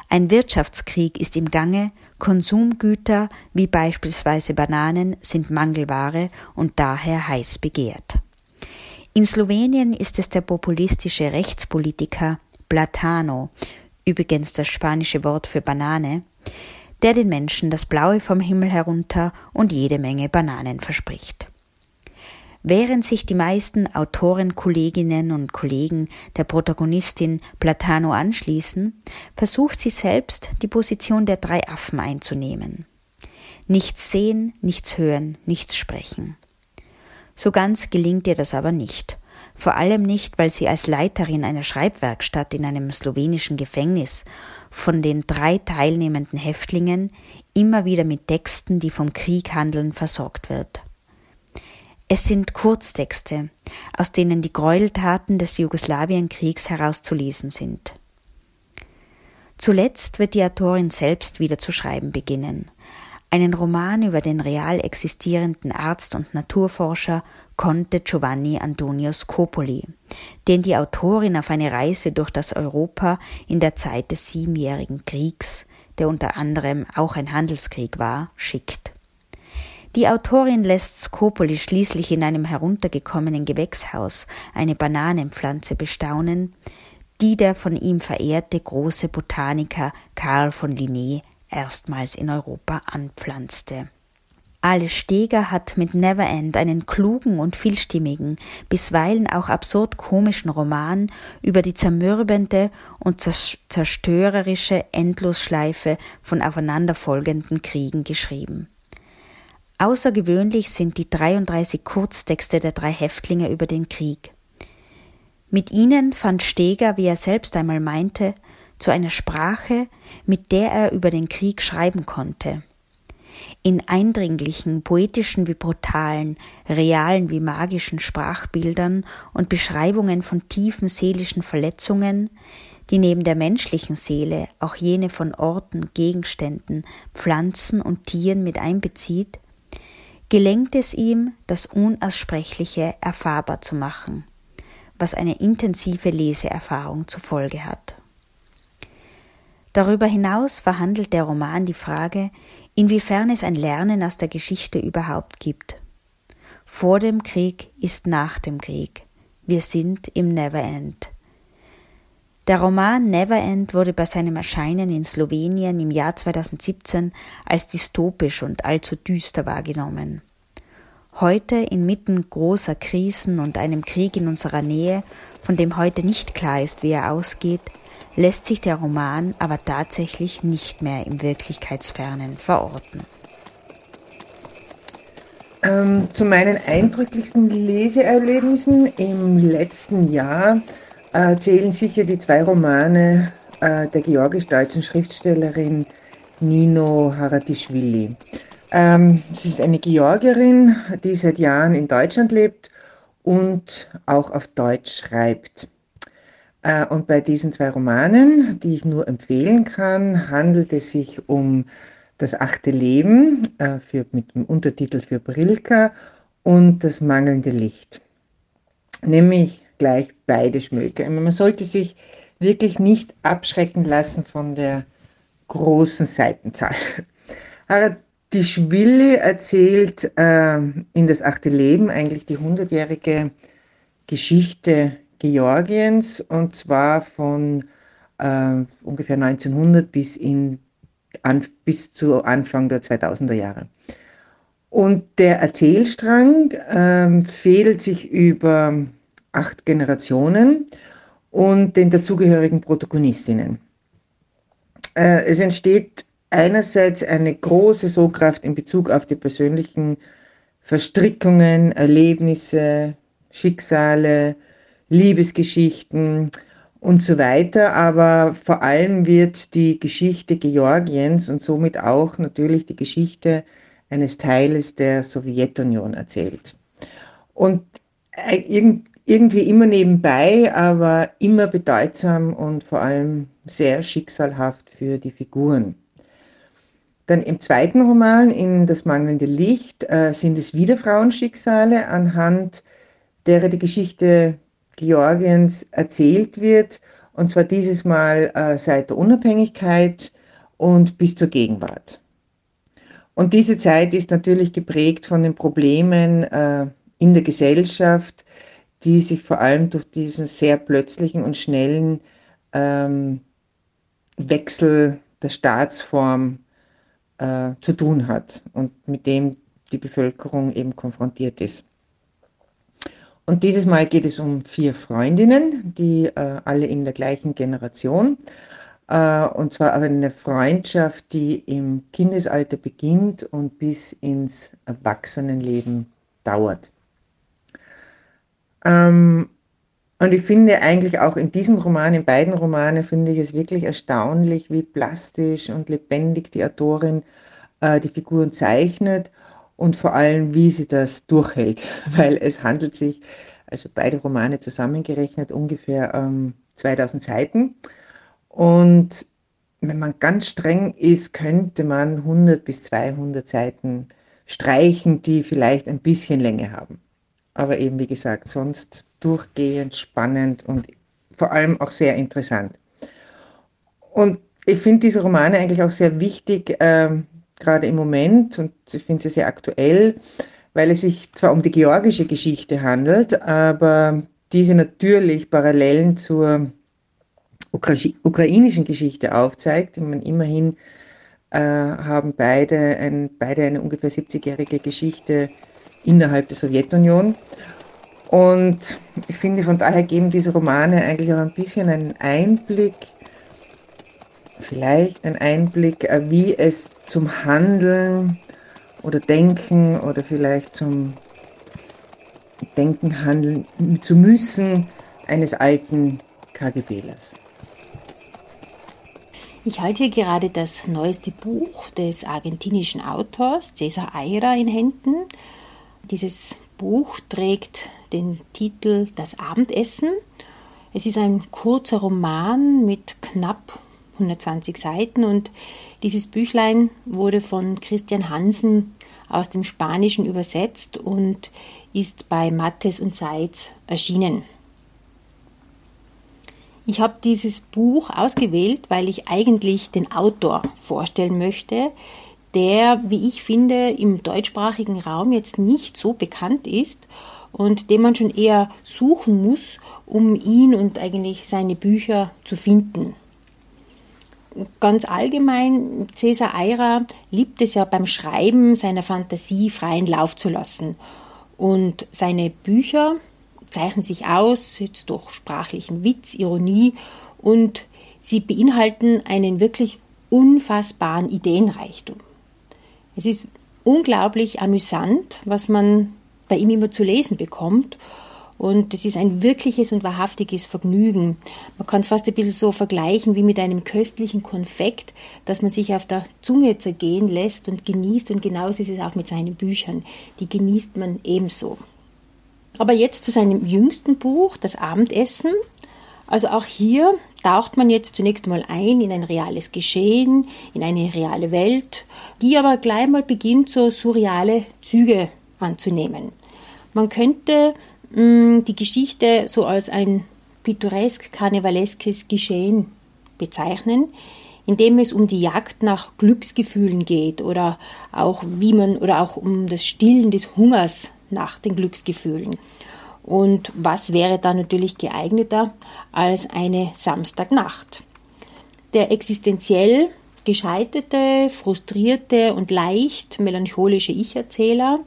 Ein Wirtschaftskrieg ist im Gange, Konsumgüter wie beispielsweise Bananen sind Mangelware und daher heiß begehrt. In Slowenien ist es der populistische Rechtspolitiker Platano, übrigens das spanische Wort für Banane, der den Menschen das Blaue vom Himmel herunter und jede Menge Bananen verspricht. Während sich die meisten Autorenkolleginnen und Kollegen der Protagonistin Platano anschließen, versucht sie selbst die Position der drei Affen einzunehmen. Nichts sehen, nichts hören, nichts sprechen. So ganz gelingt ihr das aber nicht, vor allem nicht, weil sie als Leiterin einer Schreibwerkstatt in einem slowenischen Gefängnis von den drei teilnehmenden Häftlingen immer wieder mit Texten, die vom Krieg handeln, versorgt wird. Es sind Kurztexte, aus denen die Gräueltaten des Jugoslawienkriegs herauszulesen sind. Zuletzt wird die Autorin selbst wieder zu schreiben beginnen. Einen Roman über den real existierenden Arzt und Naturforscher Conte Giovanni Antonio Scopoli, den die Autorin auf eine Reise durch das Europa in der Zeit des Siebenjährigen Kriegs, der unter anderem auch ein Handelskrieg war, schickt. Die Autorin lässt Scopoli schließlich in einem heruntergekommenen Gewächshaus eine Bananenpflanze bestaunen, die der von ihm verehrte große Botaniker Karl von Linné erstmals in Europa anpflanzte. Ale Steger hat mit Neverend einen klugen und vielstimmigen, bisweilen auch absurd komischen Roman über die zermürbende und zerstörerische Endlosschleife von aufeinanderfolgenden Kriegen geschrieben. Außergewöhnlich sind die 33 Kurztexte der drei Häftlinge über den Krieg. Mit ihnen fand Steger, wie er selbst einmal meinte, zu einer Sprache, mit der er über den Krieg schreiben konnte. In eindringlichen, poetischen wie brutalen, realen wie magischen Sprachbildern und Beschreibungen von tiefen seelischen Verletzungen, die neben der menschlichen Seele auch jene von Orten, Gegenständen, Pflanzen und Tieren mit einbezieht, gelingt es ihm, das Unaussprechliche erfahrbar zu machen, was eine intensive Leseerfahrung zur Folge hat. Darüber hinaus verhandelt der Roman die Frage, inwiefern es ein Lernen aus der Geschichte überhaupt gibt. Vor dem Krieg ist nach dem Krieg. Wir sind im Neverend. Der Roman Neverend wurde bei seinem Erscheinen in Slowenien im Jahr 2017 als dystopisch und allzu düster wahrgenommen. Heute inmitten großer Krisen und einem Krieg in unserer Nähe, von dem heute nicht klar ist, wie er ausgeht, lässt sich der Roman aber tatsächlich nicht mehr im Wirklichkeitsfernen verorten. Ähm, zu meinen eindrücklichsten Leseerlebnissen im letzten Jahr äh, zählen sicher die zwei Romane äh, der georgisch-deutschen Schriftstellerin Nino Haratischvili. Ähm, sie ist eine Georgierin, die seit Jahren in Deutschland lebt und auch auf Deutsch schreibt. Äh, und bei diesen zwei Romanen, die ich nur empfehlen kann, handelt es sich um das achte Leben äh, für, mit dem Untertitel für Brilka und das mangelnde Licht. Nämlich gleich beide Schmöke. Man sollte sich wirklich nicht abschrecken lassen von der großen Seitenzahl. Die Schwille erzählt äh, in das achte Leben eigentlich die hundertjährige Geschichte Georgiens und zwar von äh, ungefähr 1900 bis, in, an, bis zu Anfang der 2000er Jahre. Und der Erzählstrang äh, fädelt sich über acht Generationen und den dazugehörigen Protagonistinnen. Äh, es entsteht einerseits eine große Sogkraft in Bezug auf die persönlichen Verstrickungen, Erlebnisse, Schicksale, Liebesgeschichten und so weiter, aber vor allem wird die Geschichte Georgiens und somit auch natürlich die Geschichte eines Teiles der Sowjetunion erzählt. Und irgendwie immer nebenbei, aber immer bedeutsam und vor allem sehr schicksalhaft für die Figuren. Dann im zweiten Roman, in Das mangelnde Licht, äh, sind es wieder Frauenschicksale, anhand derer die Geschichte Georgiens erzählt wird, und zwar dieses Mal äh, seit der Unabhängigkeit und bis zur Gegenwart. Und diese Zeit ist natürlich geprägt von den Problemen äh, in der Gesellschaft, die sich vor allem durch diesen sehr plötzlichen und schnellen ähm, Wechsel der Staatsform äh, zu tun hat und mit dem die Bevölkerung eben konfrontiert ist. Und dieses Mal geht es um vier Freundinnen, die äh, alle in der gleichen Generation, äh, und zwar eine Freundschaft, die im Kindesalter beginnt und bis ins Erwachsenenleben dauert. Ähm, und ich finde eigentlich auch in diesem Roman, in beiden Romanen, finde ich es wirklich erstaunlich, wie plastisch und lebendig die Autorin äh, die Figuren zeichnet und vor allem, wie sie das durchhält, weil es handelt sich, also beide Romane zusammengerechnet, ungefähr ähm, 2000 Seiten. Und wenn man ganz streng ist, könnte man 100 bis 200 Seiten streichen, die vielleicht ein bisschen Länge haben aber eben wie gesagt, sonst durchgehend spannend und vor allem auch sehr interessant. Und ich finde diese Romane eigentlich auch sehr wichtig, äh, gerade im Moment, und ich finde sie sehr aktuell, weil es sich zwar um die georgische Geschichte handelt, aber diese natürlich Parallelen zur Ukra ukrainischen Geschichte aufzeigt. Ich meine, immerhin äh, haben beide, ein, beide eine ungefähr 70-jährige Geschichte innerhalb der Sowjetunion. Und ich finde, von daher geben diese Romane eigentlich auch ein bisschen einen Einblick, vielleicht einen Einblick, äh, wie es zum Handeln oder Denken oder vielleicht zum Denken, Handeln zu müssen eines alten KGBlers. Ich halte hier gerade das neueste Buch des argentinischen Autors Cesar Aira in Händen. Dieses Buch trägt den Titel Das Abendessen. Es ist ein kurzer Roman mit knapp 120 Seiten und dieses Büchlein wurde von Christian Hansen aus dem Spanischen übersetzt und ist bei Mattes und Seitz erschienen. Ich habe dieses Buch ausgewählt, weil ich eigentlich den Autor vorstellen möchte, der, wie ich finde, im deutschsprachigen Raum jetzt nicht so bekannt ist und den man schon eher suchen muss, um ihn und eigentlich seine Bücher zu finden. Ganz allgemein, Cäsar Eira liebt es ja beim Schreiben seiner Fantasie freien Lauf zu lassen. Und seine Bücher zeichnen sich aus jetzt durch sprachlichen Witz, Ironie und sie beinhalten einen wirklich unfassbaren Ideenreichtum. Es ist unglaublich amüsant, was man bei ihm immer zu lesen bekommt. Und es ist ein wirkliches und wahrhaftiges Vergnügen. Man kann es fast ein bisschen so vergleichen wie mit einem köstlichen Konfekt, das man sich auf der Zunge zergehen lässt und genießt. Und genauso ist es auch mit seinen Büchern. Die genießt man ebenso. Aber jetzt zu seinem jüngsten Buch, Das Abendessen. Also auch hier taucht man jetzt zunächst einmal ein in ein reales Geschehen, in eine reale Welt, die aber gleich mal beginnt, so surreale Züge anzunehmen. Man könnte die Geschichte so als ein pittoresk-karnevaleskes Geschehen bezeichnen, in dem es um die Jagd nach Glücksgefühlen geht oder auch wie man oder auch um das Stillen des Hungers nach den Glücksgefühlen. Und was wäre da natürlich geeigneter als eine Samstagnacht? Der existenziell gescheiterte, frustrierte und leicht melancholische Ich-Erzähler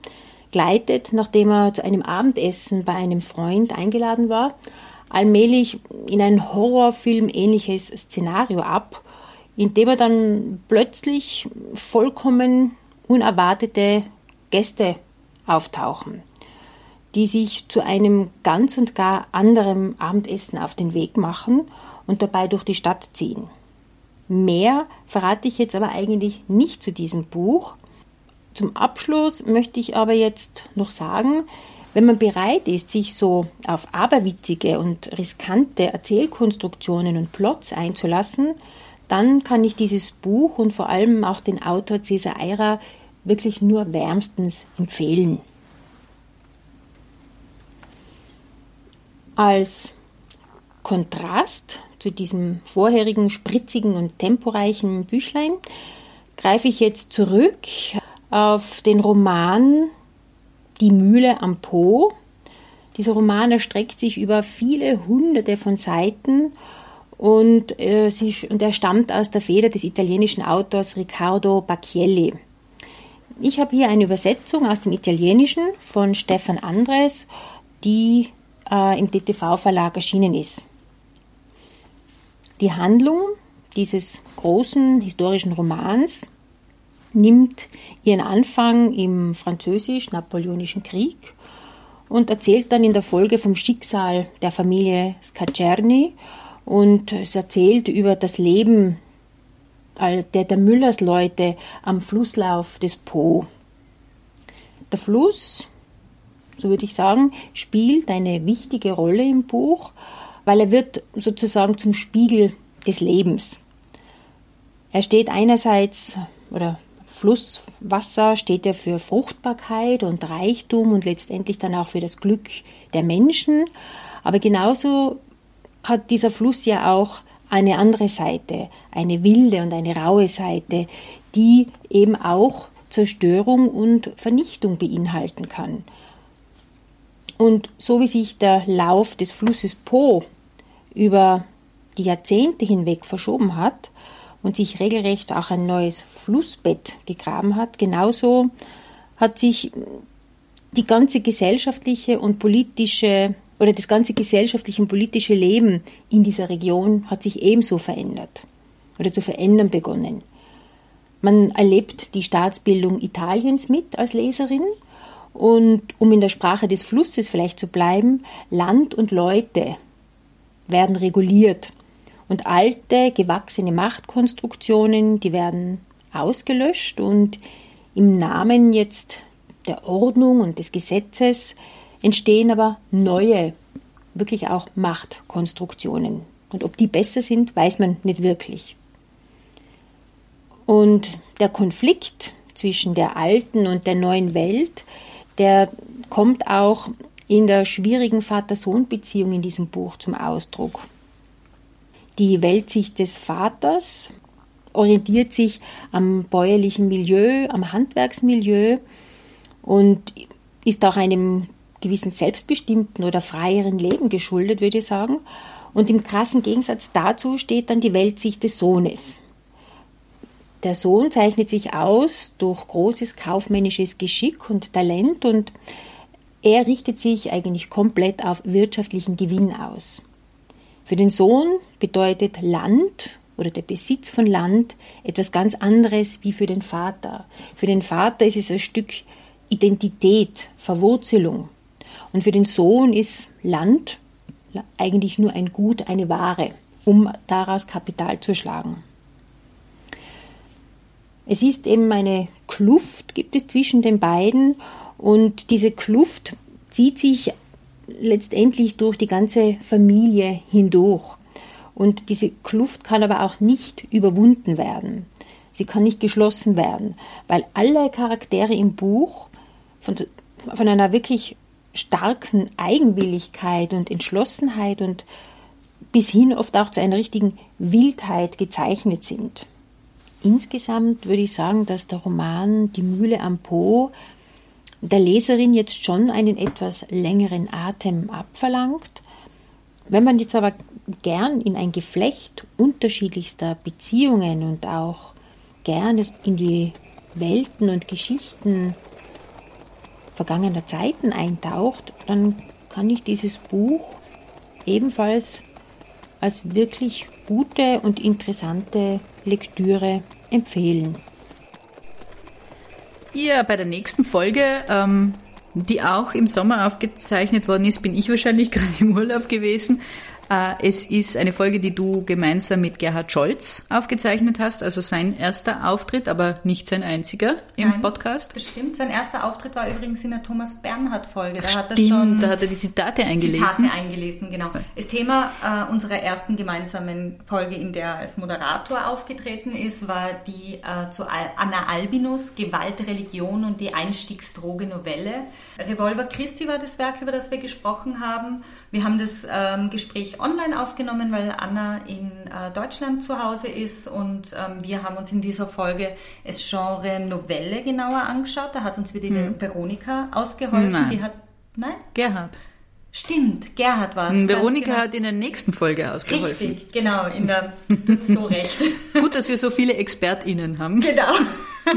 gleitet, nachdem er zu einem Abendessen bei einem Freund eingeladen war, allmählich in ein Horrorfilm ähnliches Szenario ab, in dem er dann plötzlich vollkommen unerwartete Gäste auftauchen, die sich zu einem ganz und gar anderen Abendessen auf den Weg machen und dabei durch die Stadt ziehen. Mehr verrate ich jetzt aber eigentlich nicht zu diesem Buch, zum Abschluss möchte ich aber jetzt noch sagen, wenn man bereit ist, sich so auf aberwitzige und riskante Erzählkonstruktionen und Plots einzulassen, dann kann ich dieses Buch und vor allem auch den Autor Cesar Eira wirklich nur wärmstens empfehlen. Als Kontrast zu diesem vorherigen spritzigen und temporeichen Büchlein greife ich jetzt zurück auf den Roman Die Mühle am Po. Dieser Roman erstreckt sich über viele hunderte von Seiten und, äh, sie, und er stammt aus der Feder des italienischen Autors Riccardo Bacchielli. Ich habe hier eine Übersetzung aus dem Italienischen von Stefan Andres, die äh, im DTV-Verlag erschienen ist. Die Handlung dieses großen historischen Romans nimmt ihren Anfang im französisch-napoleonischen Krieg und erzählt dann in der Folge vom Schicksal der Familie Scacerni und es erzählt über das Leben der, der Müllersleute am Flusslauf des Po. Der Fluss, so würde ich sagen, spielt eine wichtige Rolle im Buch, weil er wird sozusagen zum Spiegel des Lebens. Er steht einerseits oder Flusswasser steht ja für Fruchtbarkeit und Reichtum und letztendlich dann auch für das Glück der Menschen. Aber genauso hat dieser Fluss ja auch eine andere Seite, eine wilde und eine raue Seite, die eben auch Zerstörung und Vernichtung beinhalten kann. Und so wie sich der Lauf des Flusses Po über die Jahrzehnte hinweg verschoben hat, und sich regelrecht auch ein neues Flussbett gegraben hat, genauso hat sich die ganze gesellschaftliche und politische oder das ganze gesellschaftliche und politische Leben in dieser Region hat sich ebenso verändert oder zu verändern begonnen. Man erlebt die Staatsbildung Italiens mit als Leserin und um in der Sprache des Flusses vielleicht zu bleiben, Land und Leute werden reguliert und alte, gewachsene Machtkonstruktionen, die werden ausgelöscht und im Namen jetzt der Ordnung und des Gesetzes entstehen aber neue, wirklich auch Machtkonstruktionen. Und ob die besser sind, weiß man nicht wirklich. Und der Konflikt zwischen der alten und der neuen Welt, der kommt auch in der schwierigen Vater-Sohn-Beziehung in diesem Buch zum Ausdruck. Die Weltsicht des Vaters orientiert sich am bäuerlichen Milieu, am Handwerksmilieu und ist auch einem gewissen selbstbestimmten oder freieren Leben geschuldet, würde ich sagen. Und im krassen Gegensatz dazu steht dann die Weltsicht des Sohnes. Der Sohn zeichnet sich aus durch großes kaufmännisches Geschick und Talent und er richtet sich eigentlich komplett auf wirtschaftlichen Gewinn aus. Für den Sohn bedeutet Land oder der Besitz von Land etwas ganz anderes wie für den Vater. Für den Vater ist es ein Stück Identität, Verwurzelung. Und für den Sohn ist Land eigentlich nur ein Gut, eine Ware, um daraus Kapital zu schlagen. Es ist eben eine Kluft, gibt es zwischen den beiden und diese Kluft zieht sich letztendlich durch die ganze Familie hindurch. Und diese Kluft kann aber auch nicht überwunden werden. Sie kann nicht geschlossen werden, weil alle Charaktere im Buch von, von einer wirklich starken Eigenwilligkeit und Entschlossenheit und bis hin oft auch zu einer richtigen Wildheit gezeichnet sind. Insgesamt würde ich sagen, dass der Roman Die Mühle am Po der Leserin jetzt schon einen etwas längeren Atem abverlangt. Wenn man jetzt aber gern in ein Geflecht unterschiedlichster Beziehungen und auch gerne in die Welten und Geschichten vergangener Zeiten eintaucht, dann kann ich dieses Buch ebenfalls als wirklich gute und interessante Lektüre empfehlen. Ja, bei der nächsten Folge, ähm, die auch im Sommer aufgezeichnet worden ist, bin ich wahrscheinlich gerade im Urlaub gewesen. Äh, es ist eine Folge, die du gemeinsam mit Gerhard Scholz aufgezeichnet hast, also sein erster Auftritt, aber nicht sein einziger im Nein, Podcast. Das stimmt. Sein erster Auftritt war übrigens in der Thomas Bernhard Folge. Da hat er schon da hat er die Zitate eingelesen. Zitate eingelesen, genau. Das Thema äh, unserer ersten gemeinsamen Folge, in der er als Moderator aufgetreten ist, war die äh, zu Anna Albinus Gewalt, Religion und die Einstiegsdroge Novelle. Revolver Christi war das Werk, über das wir gesprochen haben. Wir haben das ähm, Gespräch online aufgenommen, weil Anna in äh, Deutschland zu Hause ist und ähm, wir haben uns in dieser Folge das Genre Novelle genauer angeschaut. Da hat uns wieder die hm. Veronika ausgeholfen. Nein. Die hat, nein? Gerhard. Stimmt, Gerhard war es. Hm, Veronika genau. hat in der nächsten Folge ausgeholfen. Richtig, genau, in der, das ist so recht. Gut, dass wir so viele ExpertInnen haben. Genau.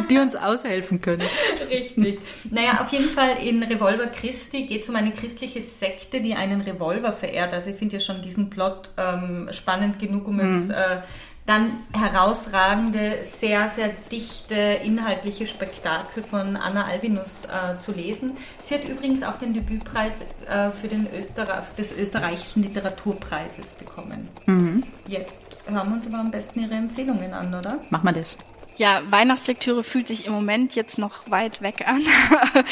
Die uns aushelfen können. Richtig. Naja, auf jeden Fall in Revolver Christi geht es um eine christliche Sekte, die einen Revolver verehrt. Also ich finde ja schon diesen Plot ähm, spannend genug, um mhm. es äh, dann herausragende, sehr, sehr dichte inhaltliche Spektakel von Anna Albinus äh, zu lesen. Sie hat übrigens auch den Debütpreis äh, für den Österreich, des österreichischen Literaturpreises bekommen. Mhm. Jetzt hören wir uns aber am besten Ihre Empfehlungen an, oder? Machen wir das. Ja, Weihnachtslektüre fühlt sich im Moment jetzt noch weit weg an.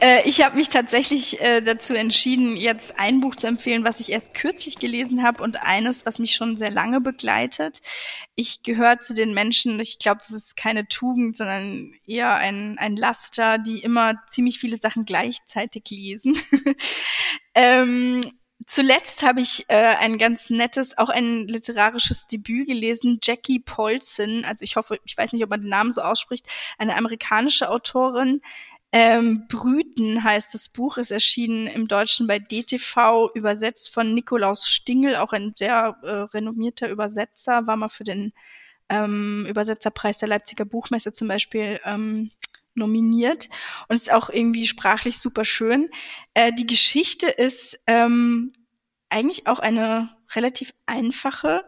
Äh, ich habe mich tatsächlich äh, dazu entschieden, jetzt ein Buch zu empfehlen, was ich erst kürzlich gelesen habe und eines, was mich schon sehr lange begleitet. Ich gehöre zu den Menschen, ich glaube, das ist keine Tugend, sondern eher ein, ein Laster, die immer ziemlich viele Sachen gleichzeitig lesen. ähm, zuletzt habe ich äh, ein ganz nettes, auch ein literarisches Debüt gelesen, Jackie Paulson, also ich hoffe, ich weiß nicht, ob man den Namen so ausspricht, eine amerikanische Autorin. Ähm, Brüten heißt das Buch, ist erschienen im Deutschen bei DTV, übersetzt von Nikolaus Stingel, auch ein sehr äh, renommierter Übersetzer, war mal für den ähm, Übersetzerpreis der Leipziger Buchmesse zum Beispiel ähm, nominiert und ist auch irgendwie sprachlich super schön. Äh, die Geschichte ist ähm, eigentlich auch eine relativ einfache.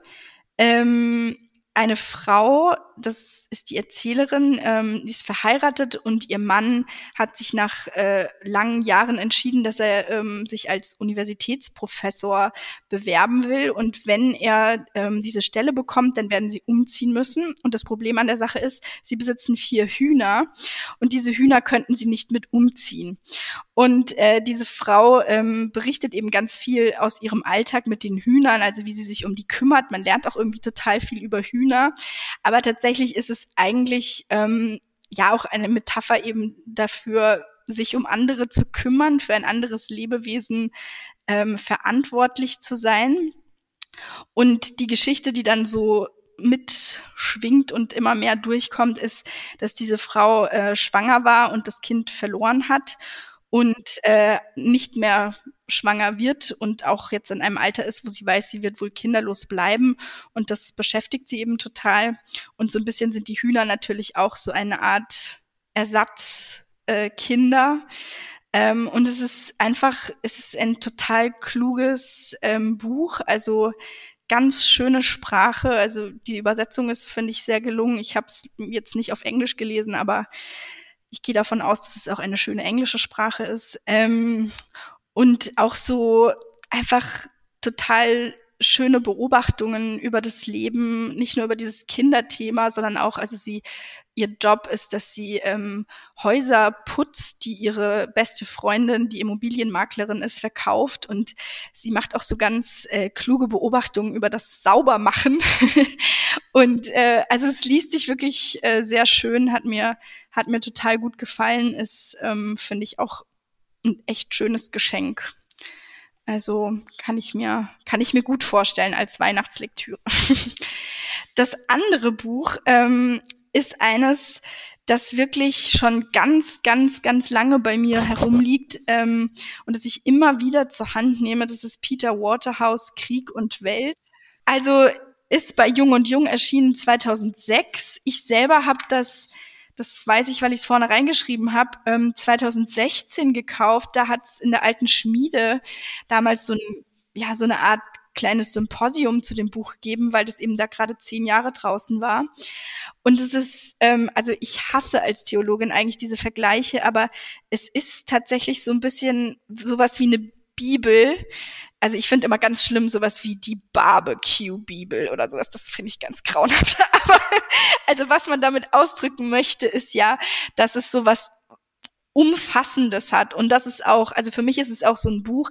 Ähm, eine Frau, das ist die Erzählerin, ähm, die ist verheiratet und ihr Mann hat sich nach äh, langen Jahren entschieden, dass er ähm, sich als Universitätsprofessor bewerben will. Und wenn er ähm, diese Stelle bekommt, dann werden sie umziehen müssen. Und das Problem an der Sache ist, sie besitzen vier Hühner und diese Hühner könnten sie nicht mit umziehen. Und äh, diese Frau ähm, berichtet eben ganz viel aus ihrem Alltag mit den Hühnern, also wie sie sich um die kümmert. Man lernt auch irgendwie total viel über Hühner. Aber tatsächlich ist es eigentlich ähm, ja auch eine Metapher eben dafür, sich um andere zu kümmern, für ein anderes Lebewesen ähm, verantwortlich zu sein. Und die Geschichte, die dann so mitschwingt und immer mehr durchkommt, ist, dass diese Frau äh, schwanger war und das Kind verloren hat und äh, nicht mehr schwanger wird und auch jetzt in einem Alter ist, wo sie weiß, sie wird wohl kinderlos bleiben und das beschäftigt sie eben total und so ein bisschen sind die Hühner natürlich auch so eine Art Ersatzkinder. Äh, ähm, und es ist einfach, es ist ein total kluges ähm, Buch, also ganz schöne Sprache. Also die Übersetzung ist, finde ich, sehr gelungen. Ich habe es jetzt nicht auf Englisch gelesen, aber ich gehe davon aus, dass es auch eine schöne englische Sprache ist. Ähm, und auch so einfach total schöne Beobachtungen über das Leben, nicht nur über dieses Kinderthema, sondern auch, also sie, ihr Job ist, dass sie ähm, Häuser putzt, die ihre beste Freundin, die Immobilienmaklerin ist, verkauft und sie macht auch so ganz äh, kluge Beobachtungen über das Saubermachen. und äh, also es liest sich wirklich äh, sehr schön, hat mir, hat mir total gut gefallen, ist, ähm, finde ich, auch ein echt schönes Geschenk. Also kann ich mir, kann ich mir gut vorstellen als Weihnachtslektüre. das andere Buch ähm, ist eines, das wirklich schon ganz, ganz, ganz lange bei mir herumliegt ähm, und das ich immer wieder zur Hand nehme. Das ist Peter Waterhouse, Krieg und Welt. Also ist bei Jung und Jung erschienen 2006. Ich selber habe das das weiß ich, weil ich es vorne reingeschrieben habe, ähm, 2016 gekauft. Da hat es in der alten Schmiede damals so, ein, ja, so eine Art kleines Symposium zu dem Buch gegeben, weil das eben da gerade zehn Jahre draußen war. Und es ist, ähm, also ich hasse als Theologin eigentlich diese Vergleiche, aber es ist tatsächlich so ein bisschen sowas wie eine Bibel. Also ich finde immer ganz schlimm sowas wie die Barbecue-Bibel oder sowas. Das finde ich ganz grauenhaft. Aber also was man damit ausdrücken möchte, ist ja, dass es sowas Umfassendes hat. Und das ist auch, also für mich ist es auch so ein Buch,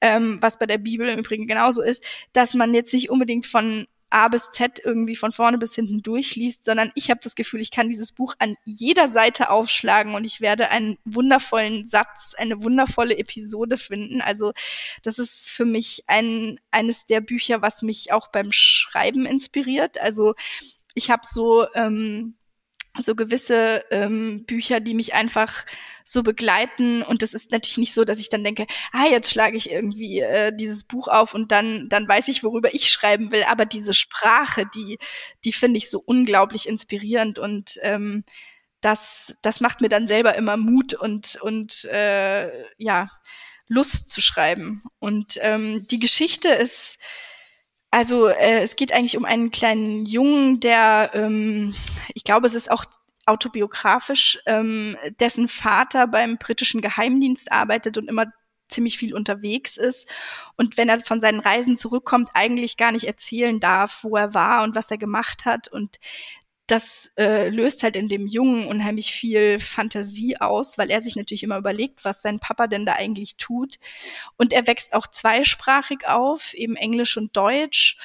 ähm, was bei der Bibel im Übrigen genauso ist, dass man jetzt nicht unbedingt von A bis Z irgendwie von vorne bis hinten durchliest, sondern ich habe das Gefühl, ich kann dieses Buch an jeder Seite aufschlagen und ich werde einen wundervollen Satz, eine wundervolle Episode finden. Also das ist für mich ein eines der Bücher, was mich auch beim Schreiben inspiriert. Also ich habe so ähm, so gewisse ähm, Bücher, die mich einfach so begleiten. Und das ist natürlich nicht so, dass ich dann denke, ah, jetzt schlage ich irgendwie äh, dieses Buch auf und dann, dann weiß ich, worüber ich schreiben will. Aber diese Sprache, die, die finde ich so unglaublich inspirierend und ähm, das, das macht mir dann selber immer Mut und, und äh, ja, Lust zu schreiben. Und ähm, die Geschichte ist, also äh, es geht eigentlich um einen kleinen Jungen, der, ähm, ich glaube, es ist auch autobiografisch, ähm, dessen Vater beim britischen Geheimdienst arbeitet und immer ziemlich viel unterwegs ist. Und wenn er von seinen Reisen zurückkommt, eigentlich gar nicht erzählen darf, wo er war und was er gemacht hat. Und das äh, löst halt in dem Jungen unheimlich viel Fantasie aus, weil er sich natürlich immer überlegt, was sein Papa denn da eigentlich tut. Und er wächst auch zweisprachig auf, eben Englisch und Deutsch,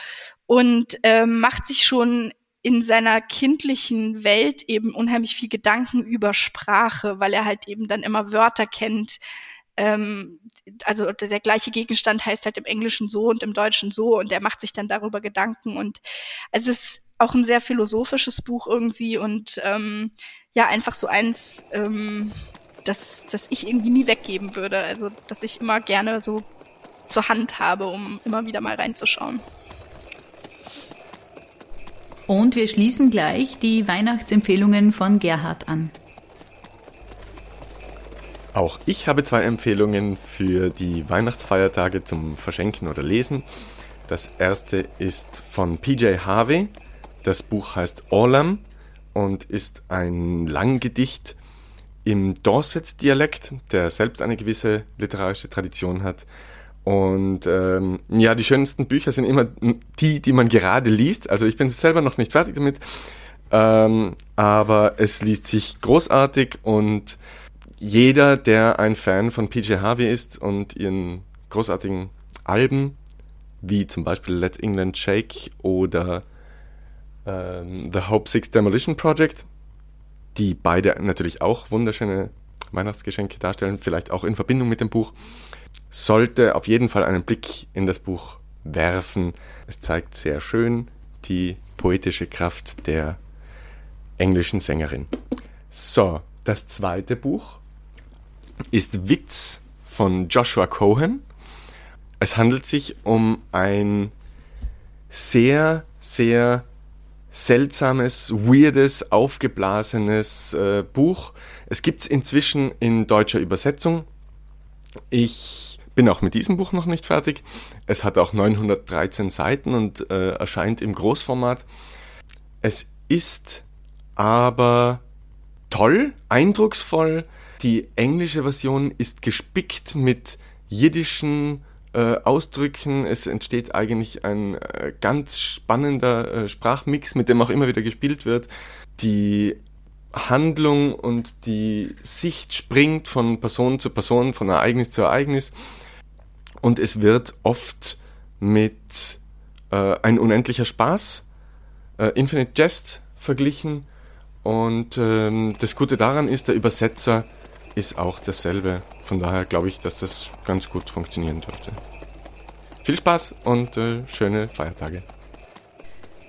und äh, macht sich schon in seiner kindlichen Welt eben unheimlich viel Gedanken über Sprache, weil er halt eben dann immer Wörter kennt. Ähm, also der, der gleiche Gegenstand heißt halt im Englischen so und im Deutschen so und er macht sich dann darüber Gedanken und es ist auch ein sehr philosophisches Buch irgendwie und ähm, ja, einfach so eins, ähm, das, das ich irgendwie nie weggeben würde. Also, dass ich immer gerne so zur Hand habe, um immer wieder mal reinzuschauen. Und wir schließen gleich die Weihnachtsempfehlungen von Gerhard an. Auch ich habe zwei Empfehlungen für die Weihnachtsfeiertage zum Verschenken oder Lesen. Das erste ist von PJ Harvey, das Buch heißt Orlam und ist ein Langgedicht im Dorset-Dialekt, der selbst eine gewisse literarische Tradition hat. Und ähm, ja, die schönsten Bücher sind immer die, die man gerade liest. Also ich bin selber noch nicht fertig damit, ähm, aber es liest sich großartig und jeder, der ein Fan von PJ Harvey ist und ihren großartigen Alben, wie zum Beispiel Let England Shake oder ähm, The Hope Six Demolition Project, die beide natürlich auch wunderschöne Weihnachtsgeschenke darstellen, vielleicht auch in Verbindung mit dem Buch, sollte auf jeden Fall einen Blick in das Buch werfen. Es zeigt sehr schön die poetische Kraft der englischen Sängerin. So, das zweite Buch ist Witz von Joshua Cohen. Es handelt sich um ein sehr, sehr seltsames, weirdes, aufgeblasenes äh, Buch. Es gibt es inzwischen in deutscher Übersetzung. Ich bin auch mit diesem Buch noch nicht fertig. Es hat auch 913 Seiten und äh, erscheint im Großformat. Es ist aber toll, eindrucksvoll. Die englische Version ist gespickt mit jiddischen äh, Ausdrücken. Es entsteht eigentlich ein äh, ganz spannender äh, Sprachmix, mit dem auch immer wieder gespielt wird. Die Handlung und die Sicht springt von Person zu Person, von Ereignis zu Ereignis. Und es wird oft mit äh, ein unendlicher Spaß, äh, Infinite Jest verglichen. Und ähm, das Gute daran ist, der Übersetzer ist auch dasselbe. Von daher glaube ich, dass das ganz gut funktionieren dürfte. Viel Spaß und äh, schöne Feiertage.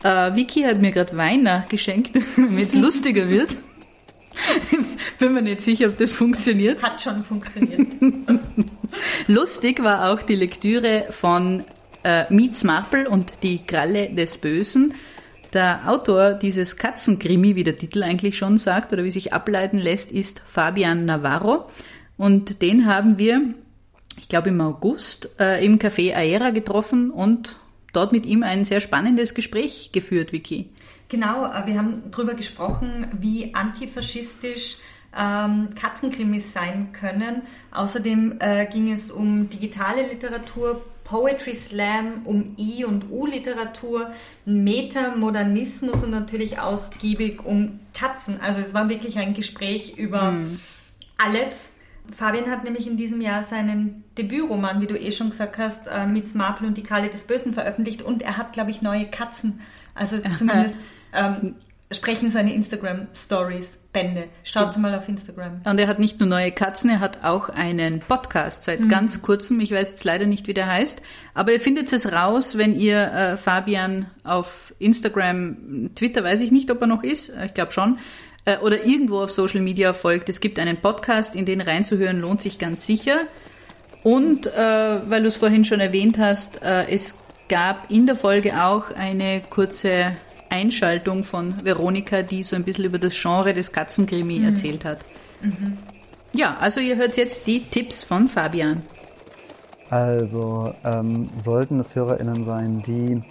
Äh, Vicky hat mir gerade Wein nachgeschenkt, damit es lustiger wird. Bin mir nicht sicher, ob das funktioniert. Hat schon funktioniert. Lustig war auch die Lektüre von äh, Mietz Marple und die Kralle des Bösen. Der Autor dieses Katzenkrimi, wie der Titel eigentlich schon sagt oder wie sich ableiten lässt, ist Fabian Navarro. Und den haben wir, ich glaube im August, äh, im Café Aera getroffen und dort mit ihm ein sehr spannendes Gespräch geführt, Vicky. Genau, äh, wir haben darüber gesprochen, wie antifaschistisch ähm, Katzenkrimis sein können. Außerdem äh, ging es um digitale Literatur, Poetry Slam, um I- und U-Literatur, Metamodernismus und natürlich ausgiebig um Katzen. Also es war wirklich ein Gespräch über hm. alles. Fabian hat nämlich in diesem Jahr seinen Debütroman, wie du eh schon gesagt hast, äh, mit Marple und die Kralle des Bösen veröffentlicht und er hat, glaube ich, neue Katzen. Also zumindest ähm, sprechen seine Instagram-Stories Bände. Schaut mal auf Instagram. Und er hat nicht nur neue Katzen, er hat auch einen Podcast seit mhm. ganz kurzem. Ich weiß jetzt leider nicht, wie der heißt. Aber ihr findet es raus, wenn ihr äh, Fabian auf Instagram, Twitter weiß ich nicht, ob er noch ist. Ich glaube schon. Äh, oder irgendwo auf Social Media folgt. Es gibt einen Podcast, in den reinzuhören lohnt sich ganz sicher. Und äh, weil du es vorhin schon erwähnt hast, äh, es gab in der Folge auch eine kurze Einschaltung von Veronika, die so ein bisschen über das Genre des Katzenkrimi mhm. erzählt hat. Mhm. Ja, also ihr hört jetzt die Tipps von Fabian. Also ähm, sollten es HörerInnen sein, die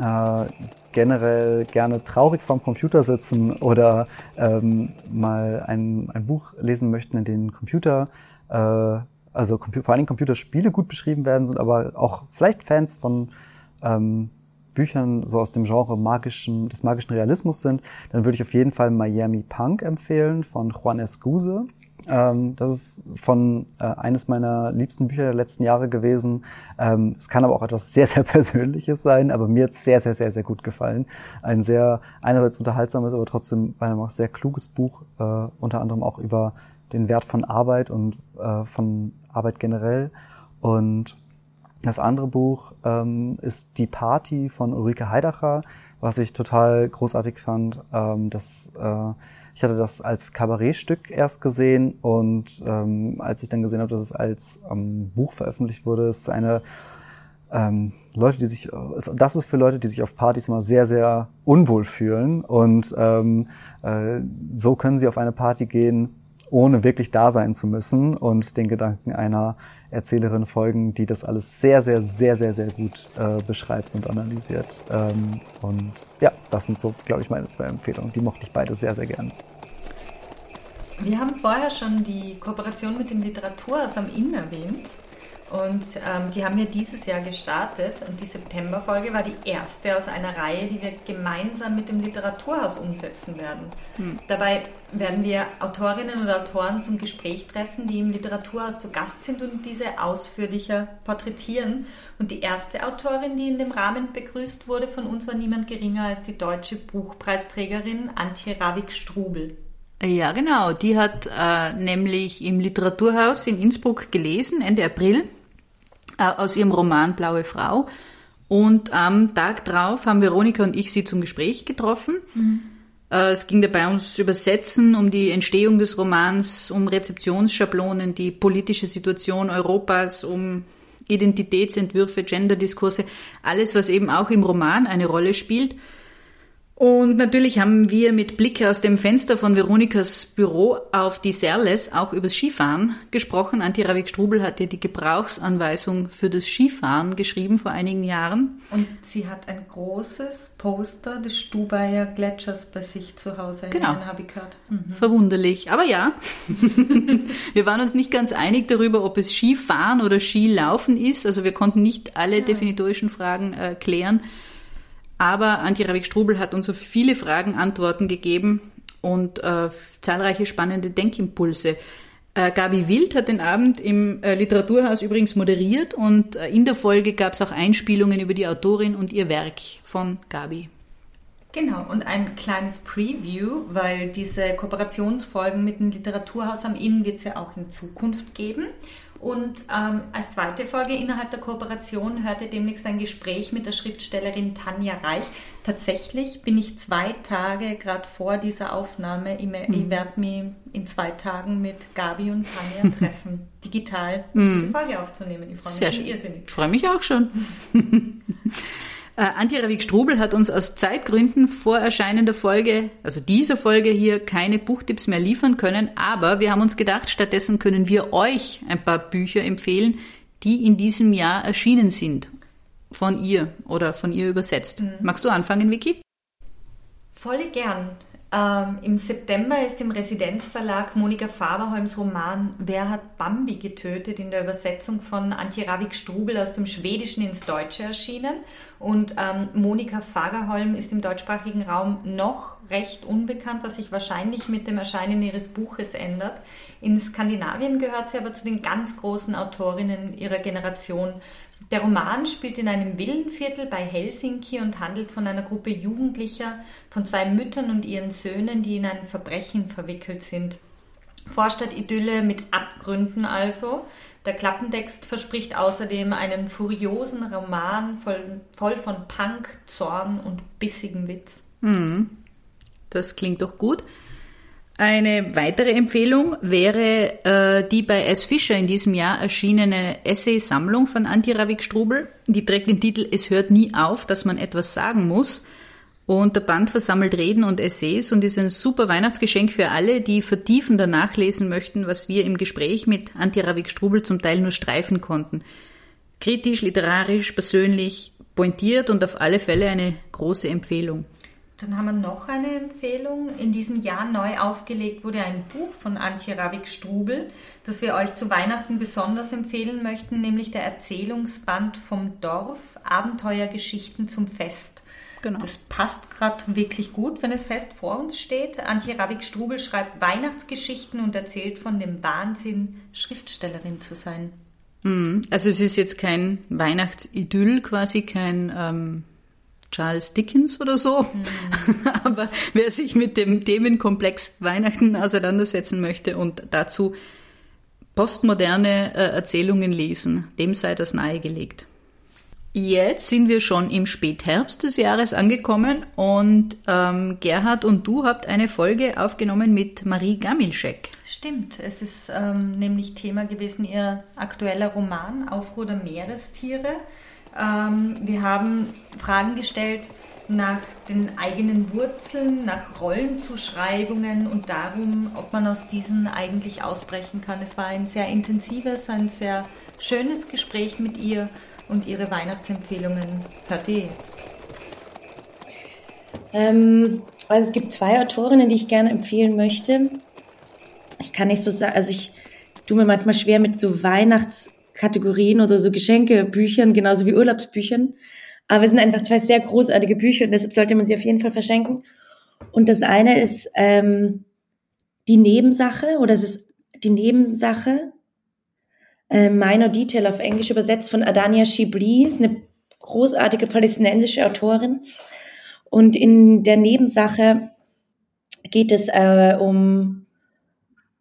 äh, generell gerne traurig vorm Computer sitzen oder ähm, mal ein, ein Buch lesen möchten, in dem Computer, äh, also vor allem Computerspiele gut beschrieben werden sind, aber auch vielleicht Fans von ähm, Büchern so aus dem Genre magischen, des magischen Realismus sind, dann würde ich auf jeden Fall Miami Punk empfehlen von Juan Escuse. Ähm, das ist von äh, eines meiner liebsten Bücher der letzten Jahre gewesen. Ähm, es kann aber auch etwas sehr, sehr Persönliches sein, aber mir hat es sehr, sehr, sehr, sehr gut gefallen. Ein sehr einerseits unterhaltsames, aber trotzdem meiner auch sehr kluges Buch, äh, unter anderem auch über den Wert von Arbeit und äh, von Arbeit generell. Und das andere Buch ähm, ist Die Party von Ulrike Heidacher, was ich total großartig fand. Ähm, das, äh, ich hatte das als Kabarettstück erst gesehen und ähm, als ich dann gesehen habe, dass es als ähm, Buch veröffentlicht wurde, ist eine ähm, Leute, die sich, das ist für Leute, die sich auf Partys immer sehr, sehr unwohl fühlen und ähm, äh, so können sie auf eine Party gehen, ohne wirklich da sein zu müssen und den Gedanken einer Erzählerin folgen, die das alles sehr, sehr, sehr, sehr, sehr gut äh, beschreibt und analysiert. Ähm, und ja, das sind so, glaube ich, meine zwei Empfehlungen. Die mochte ich beide sehr, sehr gern. Wir haben vorher schon die Kooperation mit dem Literaturhaus am Inn erwähnt. Und ähm, die haben wir dieses Jahr gestartet und die Septemberfolge war die erste aus einer Reihe, die wir gemeinsam mit dem Literaturhaus umsetzen werden. Hm. Dabei werden wir Autorinnen und Autoren zum Gespräch treffen, die im Literaturhaus zu Gast sind und diese ausführlicher porträtieren. Und die erste Autorin, die in dem Rahmen begrüßt wurde von uns, war niemand geringer als die deutsche Buchpreisträgerin Antje Ravik-Strubel. Ja, genau. Die hat äh, nämlich im Literaturhaus in Innsbruck gelesen, Ende April äh, aus ihrem Roman Blaue Frau. Und am Tag drauf haben Veronika und ich sie zum Gespräch getroffen. Mhm. Äh, es ging dabei ums Übersetzen, um die Entstehung des Romans, um Rezeptionsschablonen, die politische Situation Europas, um Identitätsentwürfe, Genderdiskurse, alles, was eben auch im Roman eine Rolle spielt. Und natürlich haben wir mit Blick aus dem Fenster von Veronikas Büro auf die Serles auch übers Skifahren gesprochen. Antti Ravik-Strubel hat ja die Gebrauchsanweisung für das Skifahren geschrieben vor einigen Jahren. Und sie hat ein großes Poster des Stubaier Gletschers bei sich zu Hause genau. hängen, habe ich gehört. Mhm. Verwunderlich. Aber ja, wir waren uns nicht ganz einig darüber, ob es Skifahren oder Skilaufen ist. Also wir konnten nicht alle ja. definitorischen Fragen äh, klären. Aber Antje Ravik-Strubel hat uns auf viele Fragen Antworten gegeben und äh, zahlreiche spannende Denkimpulse. Äh, Gabi Wild hat den Abend im äh, Literaturhaus übrigens moderiert und äh, in der Folge gab es auch Einspielungen über die Autorin und ihr Werk von Gabi. Genau, und ein kleines Preview, weil diese Kooperationsfolgen mit dem Literaturhaus am Inn wird es ja auch in Zukunft geben. Und ähm, als zweite Folge innerhalb der Kooperation hörte demnächst ein Gespräch mit der Schriftstellerin Tanja Reich. Tatsächlich bin ich zwei Tage gerade vor dieser Aufnahme, ich, mhm. ich werde mich in zwei Tagen mit Gabi und Tanja treffen, digital, um mhm. diese Folge aufzunehmen. Ich freue mich Sehr schon irrsinnig. Ich freue mich auch schon. Äh, Antje Ravik-Strubel hat uns aus Zeitgründen vor Erscheinen der Folge, also dieser Folge hier, keine Buchtipps mehr liefern können, aber wir haben uns gedacht, stattdessen können wir euch ein paar Bücher empfehlen, die in diesem Jahr erschienen sind. Von ihr oder von ihr übersetzt. Mhm. Magst du anfangen, Vicky? Voll gern. Ähm, Im September ist im Residenzverlag Monika Faberholms Roman Wer hat Bambi getötet in der Übersetzung von Antje Ravik-Strubel aus dem Schwedischen ins Deutsche erschienen. Und ähm, Monika Fagerholm ist im deutschsprachigen Raum noch recht unbekannt, was sich wahrscheinlich mit dem Erscheinen ihres Buches ändert. In Skandinavien gehört sie aber zu den ganz großen Autorinnen ihrer Generation. Der Roman spielt in einem Villenviertel bei Helsinki und handelt von einer Gruppe Jugendlicher, von zwei Müttern und ihren Söhnen, die in ein Verbrechen verwickelt sind. Vorstadt-Idylle mit Abgründen also. Der Klappentext verspricht außerdem einen furiosen Roman voll, voll von Punk, Zorn und bissigem Witz. Hm, das klingt doch gut. Eine weitere Empfehlung wäre äh, die bei S. Fischer in diesem Jahr erschienene Essay-Sammlung von Antti Ravik-Strubel. Die trägt den Titel Es hört nie auf, dass man etwas sagen muss. Und der Band versammelt Reden und Essays und ist ein super Weihnachtsgeschenk für alle, die vertiefender nachlesen möchten, was wir im Gespräch mit Antti Ravik-Strubel zum Teil nur streifen konnten. Kritisch, literarisch, persönlich, pointiert und auf alle Fälle eine große Empfehlung. Dann haben wir noch eine Empfehlung. In diesem Jahr neu aufgelegt wurde ein Buch von Antje Ravik-Strubel, das wir euch zu Weihnachten besonders empfehlen möchten, nämlich der Erzählungsband vom Dorf, Abenteuergeschichten zum Fest. Genau. Das passt gerade wirklich gut, wenn es fest vor uns steht. Antje Ravik-Strubel schreibt Weihnachtsgeschichten und erzählt von dem Wahnsinn, Schriftstellerin zu sein. Hm, also es ist jetzt kein Weihnachtsidyll quasi, kein... Ähm Charles Dickens oder so. Mhm. Aber wer sich mit dem Themenkomplex Weihnachten auseinandersetzen möchte und dazu postmoderne äh, Erzählungen lesen, dem sei das nahegelegt. Jetzt sind wir schon im Spätherbst des Jahres angekommen und ähm, Gerhard und du habt eine Folge aufgenommen mit Marie Gamilschek. Stimmt, es ist ähm, nämlich Thema gewesen ihr aktueller Roman Aufruhr der Meerestiere. Ähm, wir haben Fragen gestellt nach den eigenen Wurzeln, nach Rollenzuschreibungen und darum, ob man aus diesen eigentlich ausbrechen kann. Es war ein sehr intensives, ein sehr schönes Gespräch mit ihr und ihre Weihnachtsempfehlungen hört ihr jetzt. Ähm, also es gibt zwei Autorinnen, die ich gerne empfehlen möchte. Ich kann nicht so sagen, also ich tue mir manchmal schwer mit so Weihnachts- Kategorien oder so Geschenkebüchern, genauso wie Urlaubsbüchern. Aber es sind einfach zwei sehr großartige Bücher und deshalb sollte man sie auf jeden Fall verschenken. Und das eine ist ähm, die Nebensache oder es ist die Nebensache äh, Minor Detail auf Englisch übersetzt von Adania Shibli, ist eine großartige palästinensische Autorin. Und in der Nebensache geht es äh, um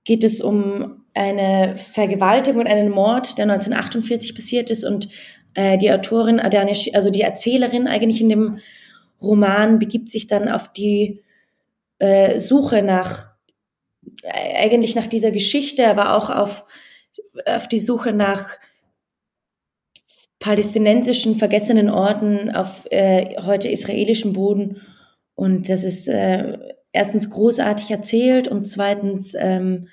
geht es um eine Vergewaltigung und einen Mord, der 1948 passiert ist und äh, die Autorin, also die Erzählerin eigentlich in dem Roman begibt sich dann auf die äh, Suche nach, äh, eigentlich nach dieser Geschichte, aber auch auf, auf die Suche nach palästinensischen vergessenen Orten auf äh, heute israelischem Boden. Und das ist äh, erstens großartig erzählt und zweitens ähm,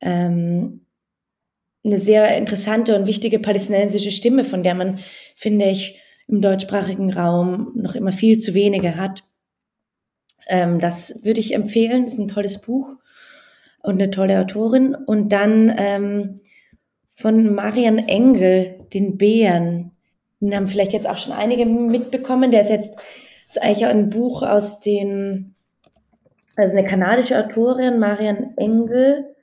ähm, eine sehr interessante und wichtige palästinensische Stimme, von der man, finde ich, im deutschsprachigen Raum noch immer viel zu wenige hat. Ähm, das würde ich empfehlen. Das ist ein tolles Buch und eine tolle Autorin. Und dann ähm, von Marian Engel, den Bären. Den haben vielleicht jetzt auch schon einige mitbekommen. Der ist jetzt ist eigentlich auch ein Buch aus den, also eine kanadische Autorin, Marian Engel,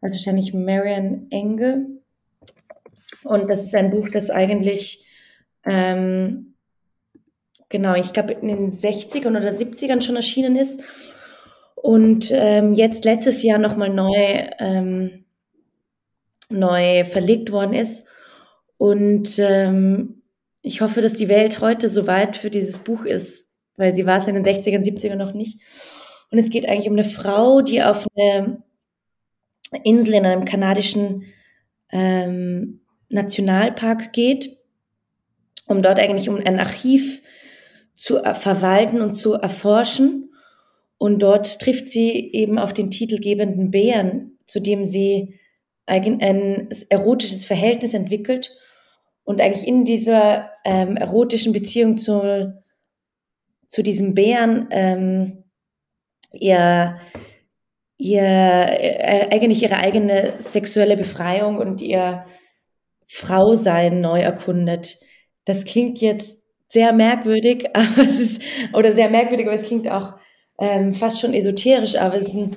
wahrscheinlich Marian Engel. Und das ist ein Buch, das eigentlich, ähm, genau, ich glaube in den 60ern oder 70ern schon erschienen ist und ähm, jetzt letztes Jahr nochmal neu, ähm, neu verlegt worden ist. Und ähm, ich hoffe, dass die Welt heute so weit für dieses Buch ist, weil sie war es in den 60ern, 70ern noch nicht. Und es geht eigentlich um eine Frau, die auf eine Insel in einem kanadischen ähm, Nationalpark geht, um dort eigentlich um ein Archiv zu verwalten und zu erforschen. Und dort trifft sie eben auf den titelgebenden Bären, zu dem sie ein, ein erotisches Verhältnis entwickelt und eigentlich in dieser ähm, erotischen Beziehung zu, zu diesem Bären ähm, ihr, ihr äh, eigentlich ihre eigene sexuelle Befreiung und ihr Frausein neu erkundet. Das klingt jetzt sehr merkwürdig, aber es ist, oder sehr merkwürdig, aber es klingt auch ähm, fast schon esoterisch, aber es ist ein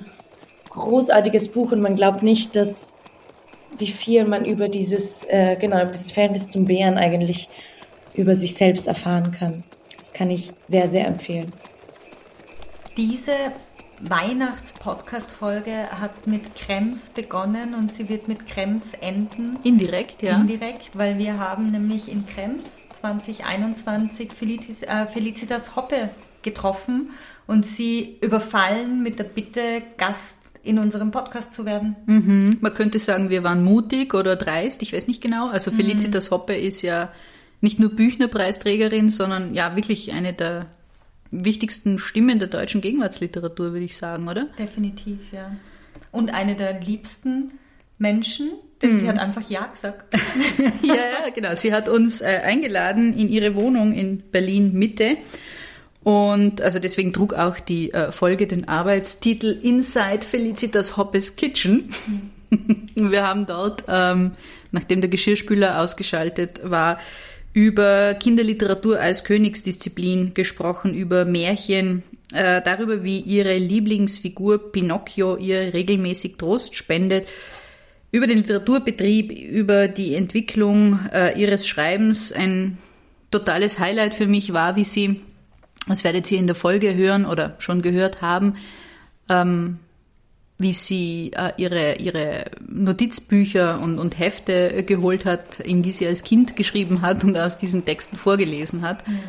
großartiges Buch und man glaubt nicht, dass wie viel man über dieses, äh, genau, über dieses Verhältnis zum Bären eigentlich über sich selbst erfahren kann. Das kann ich sehr, sehr empfehlen. Diese Weihnachts-Podcast-Folge hat mit Krems begonnen und sie wird mit Krems enden. Indirekt, ja. Indirekt, weil wir haben nämlich in Krems 2021 Felicitas, äh, Felicitas Hoppe getroffen und sie überfallen mit der Bitte, Gast in unserem Podcast zu werden. Mhm. Man könnte sagen, wir waren mutig oder dreist, ich weiß nicht genau. Also Felicitas mhm. Hoppe ist ja nicht nur Büchner-Preisträgerin, sondern ja wirklich eine der wichtigsten Stimmen der deutschen Gegenwartsliteratur, würde ich sagen, oder? Definitiv, ja. Und eine der liebsten Menschen, denn mhm. sie hat einfach Ja gesagt. ja, ja, genau. Sie hat uns äh, eingeladen in ihre Wohnung in Berlin Mitte und also deswegen trug auch die äh, Folge den Arbeitstitel Inside Felicitas Hoppes Kitchen. Mhm. Wir haben dort, ähm, nachdem der Geschirrspüler ausgeschaltet war, über Kinderliteratur als Königsdisziplin gesprochen, über Märchen, äh, darüber, wie ihre Lieblingsfigur Pinocchio ihr regelmäßig Trost spendet, über den Literaturbetrieb, über die Entwicklung äh, ihres Schreibens. Ein totales Highlight für mich war, wie sie das werdet ihr in der Folge hören oder schon gehört haben, ähm, wie sie äh, ihre, ihre Notizbücher und, und Hefte äh, geholt hat, in die sie als Kind geschrieben hat und aus diesen Texten vorgelesen hat. Mhm.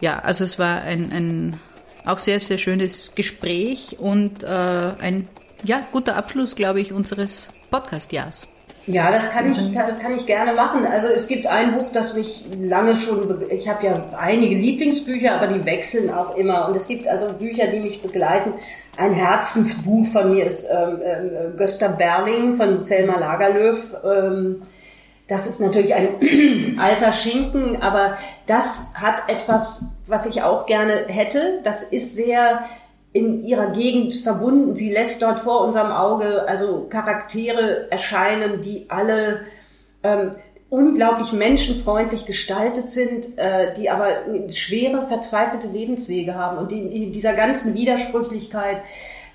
Ja, also es war ein, ein auch sehr, sehr schönes Gespräch und äh, ein ja, guter Abschluss, glaube ich, unseres Podcast-Jahres. Ja, das kann ich, kann, kann, ich gerne machen. Also es gibt ein Buch, das mich lange schon, ich habe ja einige Lieblingsbücher, aber die wechseln auch immer. Und es gibt also Bücher, die mich begleiten. Ein Herzensbuch von mir ist ähm, äh, Gösta Berling von Selma Lagerlöf. Ähm, das ist natürlich ein alter Schinken, aber das hat etwas, was ich auch gerne hätte. Das ist sehr in ihrer Gegend verbunden. Sie lässt dort vor unserem Auge also Charaktere erscheinen, die alle ähm, unglaublich menschenfreundlich gestaltet sind, äh, die aber schwere, verzweifelte Lebenswege haben und die in dieser ganzen Widersprüchlichkeit.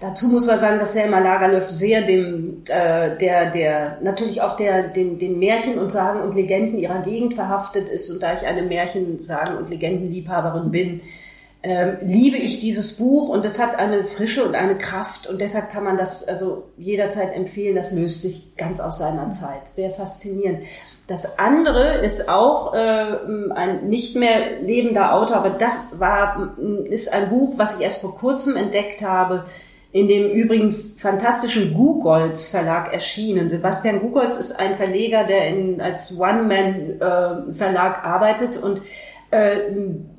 Dazu muss man sagen, dass Selma Lagerlöf sehr dem, äh, der, der, natürlich auch der, den, den Märchen und Sagen und Legenden ihrer Gegend verhaftet ist. Und da ich eine Märchen, Sagen und Legendenliebhaberin bin, ähm, liebe ich dieses Buch und es hat eine Frische und eine Kraft und deshalb kann man das also jederzeit empfehlen. Das löst sich ganz aus seiner Zeit. Sehr faszinierend. Das andere ist auch äh, ein nicht mehr lebender Autor, aber das war ist ein Buch, was ich erst vor kurzem entdeckt habe, in dem übrigens fantastischen Gugolz Verlag erschienen. Sebastian Gugolz ist ein Verleger, der in, als One-Man-Verlag äh, arbeitet und äh,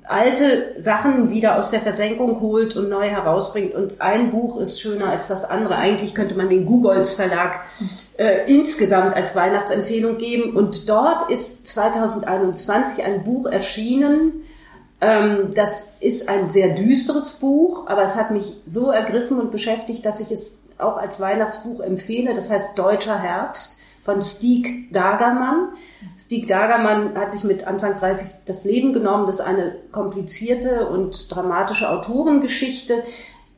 alte Sachen wieder aus der Versenkung holt und neu herausbringt. Und ein Buch ist schöner als das andere. Eigentlich könnte man den Googles Verlag äh, insgesamt als Weihnachtsempfehlung geben. Und dort ist 2021 ein Buch erschienen. Ähm, das ist ein sehr düsteres Buch, aber es hat mich so ergriffen und beschäftigt, dass ich es auch als Weihnachtsbuch empfehle. Das heißt Deutscher Herbst von Stieg Dagermann. Stieg Dagermann hat sich mit Anfang 30 das Leben genommen. Das ist eine komplizierte und dramatische Autorengeschichte.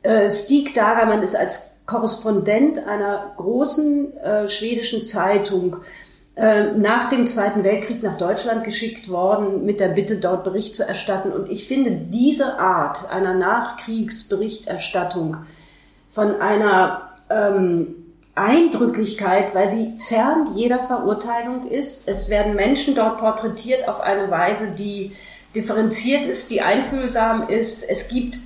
Äh, Stieg Dagermann ist als Korrespondent einer großen äh, schwedischen Zeitung äh, nach dem Zweiten Weltkrieg nach Deutschland geschickt worden, mit der Bitte, dort Bericht zu erstatten. Und ich finde diese Art einer Nachkriegsberichterstattung von einer ähm, Eindrücklichkeit, weil sie fern jeder Verurteilung ist. Es werden Menschen dort porträtiert auf eine Weise, die differenziert ist, die einfühlsam ist. Es gibt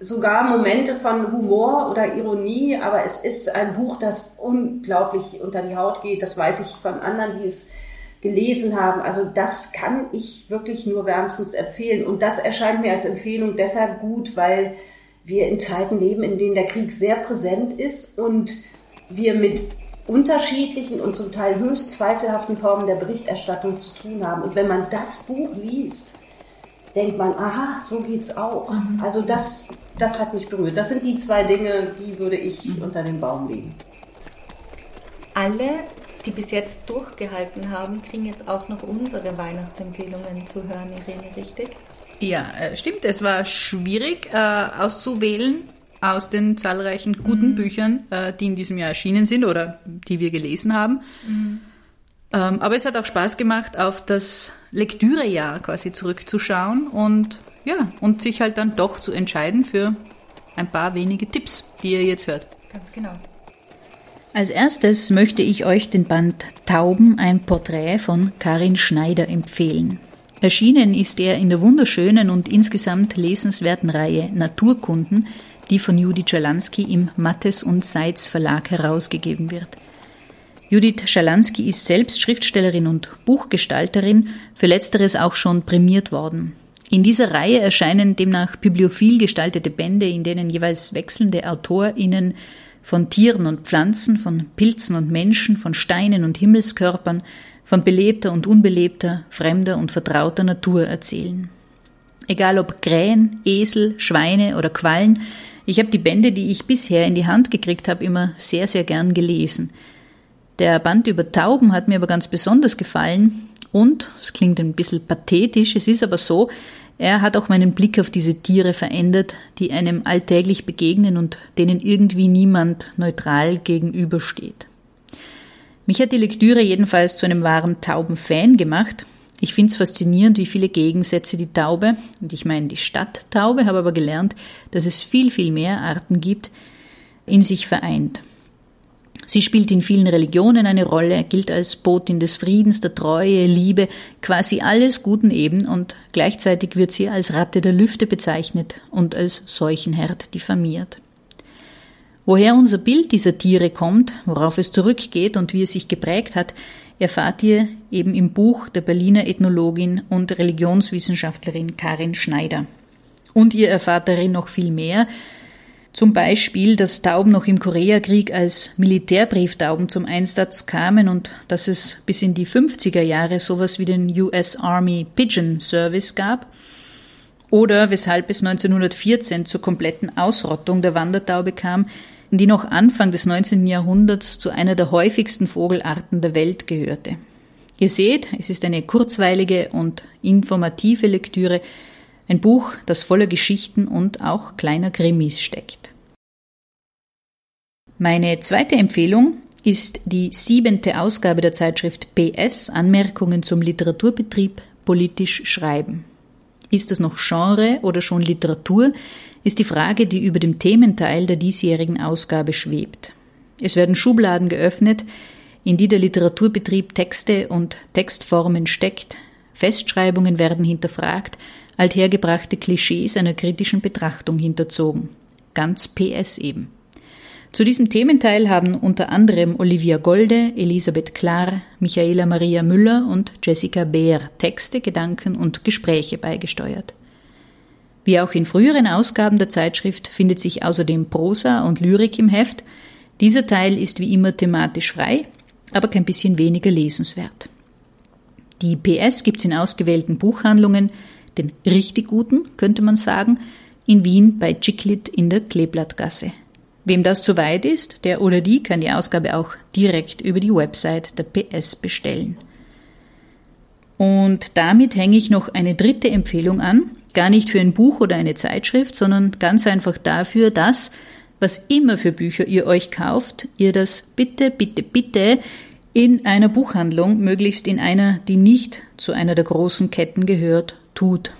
sogar Momente von Humor oder Ironie, aber es ist ein Buch, das unglaublich unter die Haut geht. Das weiß ich von anderen, die es gelesen haben. Also das kann ich wirklich nur wärmstens empfehlen. Und das erscheint mir als Empfehlung deshalb gut, weil wir in Zeiten leben, in denen der Krieg sehr präsent ist und wir mit unterschiedlichen und zum Teil höchst zweifelhaften Formen der Berichterstattung zu tun haben. Und wenn man das Buch liest, denkt man, aha, so geht's auch. Mhm. Also das, das hat mich berührt. Das sind die zwei Dinge, die würde ich mhm. unter den Baum legen. Alle, die bis jetzt durchgehalten haben, kriegen jetzt auch noch unsere Weihnachtsempfehlungen zu hören, Irene, richtig? Ja, äh, stimmt. Es war schwierig äh, auszuwählen aus den zahlreichen guten mhm. Büchern, äh, die in diesem Jahr erschienen sind oder die wir gelesen haben. Mhm. Ähm, aber es hat auch Spaß gemacht, auf das Lektürejahr quasi zurückzuschauen und ja, und sich halt dann doch zu entscheiden für ein paar wenige Tipps, die ihr jetzt hört. Ganz genau. Als erstes möchte ich euch den Band Tauben, ein Porträt von Karin Schneider empfehlen. Erschienen ist er in der wunderschönen und insgesamt lesenswerten Reihe Naturkunden, die von Judith Schalansky im Mattes und Seitz Verlag herausgegeben wird. Judith Schalansky ist selbst Schriftstellerin und Buchgestalterin, für letzteres auch schon prämiert worden. In dieser Reihe erscheinen demnach bibliophil gestaltete Bände, in denen jeweils wechselnde AutorInnen von Tieren und Pflanzen, von Pilzen und Menschen, von Steinen und Himmelskörpern, von belebter und unbelebter, fremder und vertrauter Natur erzählen. Egal ob Krähen, Esel, Schweine oder Quallen, ich habe die Bände, die ich bisher in die Hand gekriegt habe, immer sehr, sehr gern gelesen. Der Band über Tauben hat mir aber ganz besonders gefallen und, es klingt ein bisschen pathetisch, es ist aber so, er hat auch meinen Blick auf diese Tiere verändert, die einem alltäglich begegnen und denen irgendwie niemand neutral gegenübersteht. Mich hat die Lektüre jedenfalls zu einem wahren Taubenfan gemacht ich finde es faszinierend, wie viele Gegensätze die Taube, und ich meine die Stadttaube, habe aber gelernt, dass es viel, viel mehr Arten gibt, in sich vereint. Sie spielt in vielen Religionen eine Rolle, gilt als Botin des Friedens, der Treue, Liebe, quasi alles Guten eben und gleichzeitig wird sie als Ratte der Lüfte bezeichnet und als Seuchenherd diffamiert. Woher unser Bild dieser Tiere kommt, worauf es zurückgeht und wie es sich geprägt hat, erfahrt ihr eben im Buch der Berliner Ethnologin und Religionswissenschaftlerin Karin Schneider. Und ihr erfahrt darin noch viel mehr, zum Beispiel, dass Tauben noch im Koreakrieg als Militärbrieftauben zum Einsatz kamen und dass es bis in die 50er Jahre sowas wie den US Army Pigeon Service gab. Oder weshalb es 1914 zur kompletten Ausrottung der Wandertaube kam, die noch Anfang des 19. Jahrhunderts zu einer der häufigsten Vogelarten der Welt gehörte. Ihr seht, es ist eine kurzweilige und informative Lektüre, ein Buch, das voller Geschichten und auch kleiner Krimis steckt. Meine zweite Empfehlung ist die siebente Ausgabe der Zeitschrift PS Anmerkungen zum Literaturbetrieb politisch schreiben. Ist das noch Genre oder schon Literatur? Ist die Frage, die über dem Thementeil der diesjährigen Ausgabe schwebt. Es werden Schubladen geöffnet, in die der Literaturbetrieb Texte und Textformen steckt, Festschreibungen werden hinterfragt, althergebrachte Klischees einer kritischen Betrachtung hinterzogen. Ganz PS eben. Zu diesem Thementeil haben unter anderem Olivia Golde, Elisabeth Klar, Michaela Maria Müller und Jessica Beer Texte, Gedanken und Gespräche beigesteuert. Wie auch in früheren Ausgaben der Zeitschrift findet sich außerdem Prosa und Lyrik im Heft. Dieser Teil ist wie immer thematisch frei, aber kein bisschen weniger lesenswert. Die PS gibt's in ausgewählten Buchhandlungen, den richtig guten, könnte man sagen, in Wien bei Chiclit in der Kleeblattgasse. Wem das zu weit ist, der oder die kann die Ausgabe auch direkt über die Website der PS bestellen. Und damit hänge ich noch eine dritte Empfehlung an, gar nicht für ein Buch oder eine Zeitschrift, sondern ganz einfach dafür, dass, was immer für Bücher ihr euch kauft, ihr das bitte, bitte, bitte in einer Buchhandlung, möglichst in einer, die nicht zu einer der großen Ketten gehört, tut.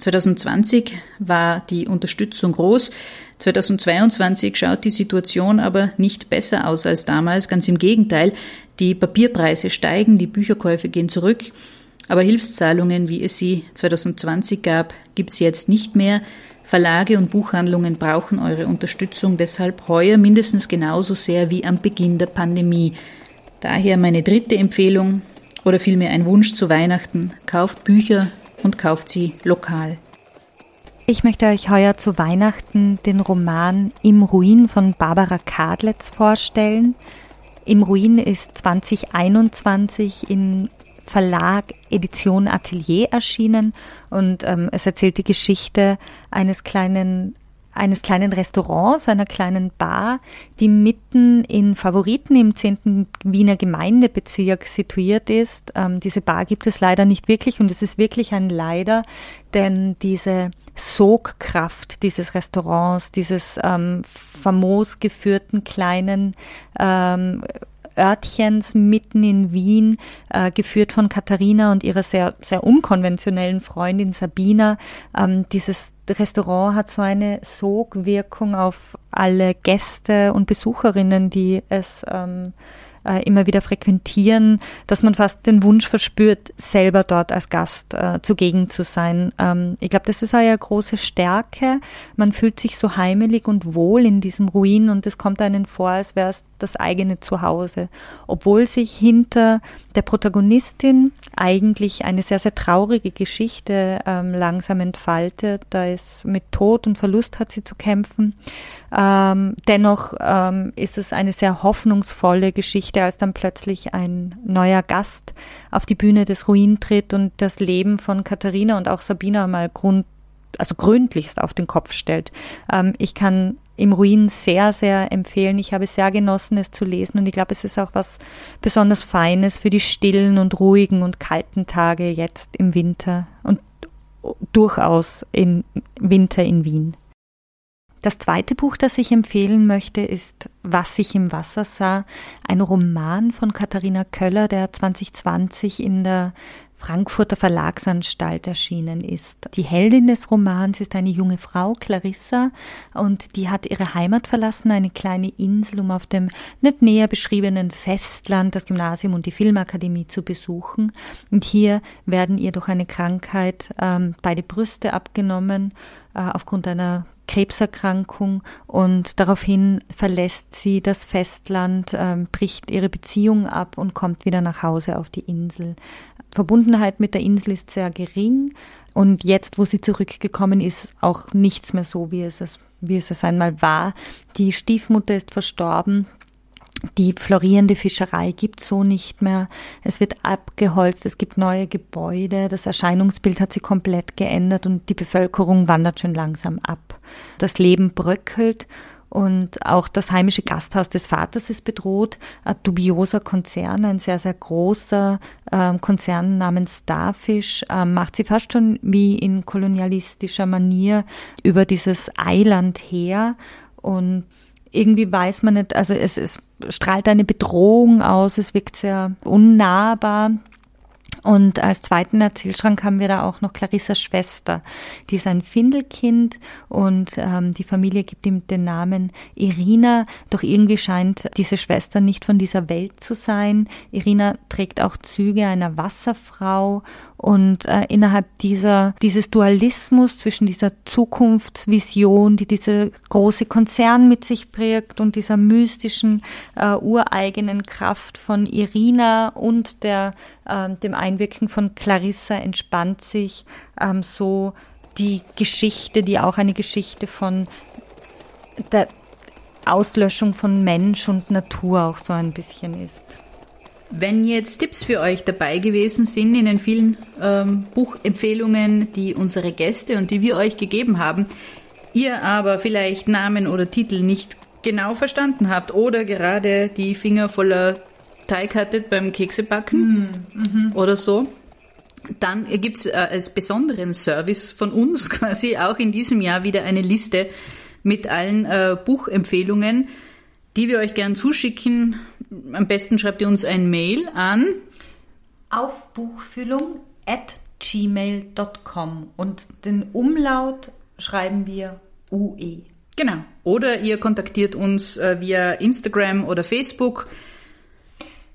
2020 war die Unterstützung groß. 2022 schaut die Situation aber nicht besser aus als damals. Ganz im Gegenteil. Die Papierpreise steigen, die Bücherkäufe gehen zurück. Aber Hilfszahlungen, wie es sie 2020 gab, gibt es jetzt nicht mehr. Verlage und Buchhandlungen brauchen eure Unterstützung deshalb heuer mindestens genauso sehr wie am Beginn der Pandemie. Daher meine dritte Empfehlung oder vielmehr ein Wunsch zu Weihnachten. Kauft Bücher und kauft sie lokal. Ich möchte euch heuer zu Weihnachten den Roman Im Ruin von Barbara Kadletz vorstellen. Im Ruin ist 2021 in Verlag Edition Atelier erschienen und ähm, es erzählt die Geschichte eines kleinen eines kleinen Restaurants, einer kleinen Bar, die mitten in Favoriten im 10. Wiener Gemeindebezirk situiert ist. Ähm, diese Bar gibt es leider nicht wirklich und es ist wirklich ein Leider, denn diese Sogkraft dieses Restaurants, dieses ähm, famos geführten kleinen ähm, Örtchens mitten in Wien, äh, geführt von Katharina und ihrer sehr, sehr unkonventionellen Freundin Sabina. Ähm, dieses Restaurant hat so eine Sogwirkung auf alle Gäste und Besucherinnen, die es ähm, äh, immer wieder frequentieren, dass man fast den Wunsch verspürt, selber dort als Gast äh, zugegen zu sein. Ähm, ich glaube, das ist eine große Stärke. Man fühlt sich so heimelig und wohl in diesem Ruin und es kommt einem vor, als wäre es das eigene Zuhause. Obwohl sich hinter der Protagonistin eigentlich eine sehr, sehr traurige Geschichte ähm, langsam entfaltet. Da ist mit Tod und Verlust hat sie zu kämpfen. Ähm, dennoch ähm, ist es eine sehr hoffnungsvolle Geschichte, als dann plötzlich ein neuer Gast auf die Bühne des Ruin tritt und das Leben von Katharina und auch Sabina mal grund, also gründlichst auf den Kopf stellt. Ähm, ich kann im Ruin sehr, sehr empfehlen. Ich habe sehr genossen, es zu lesen und ich glaube, es ist auch was besonders Feines für die stillen und ruhigen und kalten Tage jetzt im Winter und durchaus im Winter in Wien. Das zweite Buch, das ich empfehlen möchte, ist Was ich im Wasser sah, ein Roman von Katharina Köller, der 2020 in der Frankfurter Verlagsanstalt erschienen ist. Die Heldin des Romans ist eine junge Frau, Clarissa, und die hat ihre Heimat verlassen, eine kleine Insel, um auf dem nicht näher beschriebenen Festland das Gymnasium und die Filmakademie zu besuchen. Und hier werden ihr durch eine Krankheit ähm, beide Brüste abgenommen äh, aufgrund einer Krebserkrankung und daraufhin verlässt sie das Festland, ähm, bricht ihre Beziehung ab und kommt wieder nach Hause auf die Insel. Verbundenheit mit der Insel ist sehr gering und jetzt, wo sie zurückgekommen ist, auch nichts mehr so, wie es, wie es einmal war. Die Stiefmutter ist verstorben die florierende Fischerei gibt so nicht mehr. Es wird abgeholzt, es gibt neue Gebäude, das Erscheinungsbild hat sich komplett geändert und die Bevölkerung wandert schon langsam ab. Das Leben bröckelt und auch das heimische Gasthaus des Vaters ist bedroht. Ein dubioser Konzern, ein sehr, sehr großer äh, Konzern namens Starfish, äh, macht sie fast schon wie in kolonialistischer Manier über dieses Eiland her und irgendwie weiß man nicht, also es, es strahlt eine Bedrohung aus, es wirkt sehr unnahbar. Und als zweiten Erzählschrank haben wir da auch noch Clarissas Schwester. Die ist ein Findelkind und ähm, die Familie gibt ihm den Namen Irina. Doch irgendwie scheint diese Schwester nicht von dieser Welt zu sein. Irina trägt auch Züge einer Wasserfrau Und äh, innerhalb dieser, dieses Dualismus zwischen dieser Zukunftsvision, die dieser große Konzern mit sich prägt und dieser mystischen, äh, ureigenen Kraft von Irina und der, äh, dem Einwirken von Clarissa entspannt sich ähm, so die Geschichte, die auch eine Geschichte von der Auslöschung von Mensch und Natur auch so ein bisschen ist. Wenn jetzt Tipps für euch dabei gewesen sind in den vielen ähm, Buchempfehlungen, die unsere Gäste und die wir euch gegeben haben, ihr aber vielleicht Namen oder Titel nicht genau verstanden habt oder gerade die Finger voller Teig hattet beim Keksebacken mhm. oder so, dann gibt es äh, als besonderen Service von uns quasi auch in diesem Jahr wieder eine Liste mit allen äh, Buchempfehlungen, die wir euch gern zuschicken. Am besten schreibt ihr uns ein Mail an Aufbuchfüllung at gmail.com und den Umlaut schreiben wir UE. Genau. Oder ihr kontaktiert uns äh, via Instagram oder Facebook.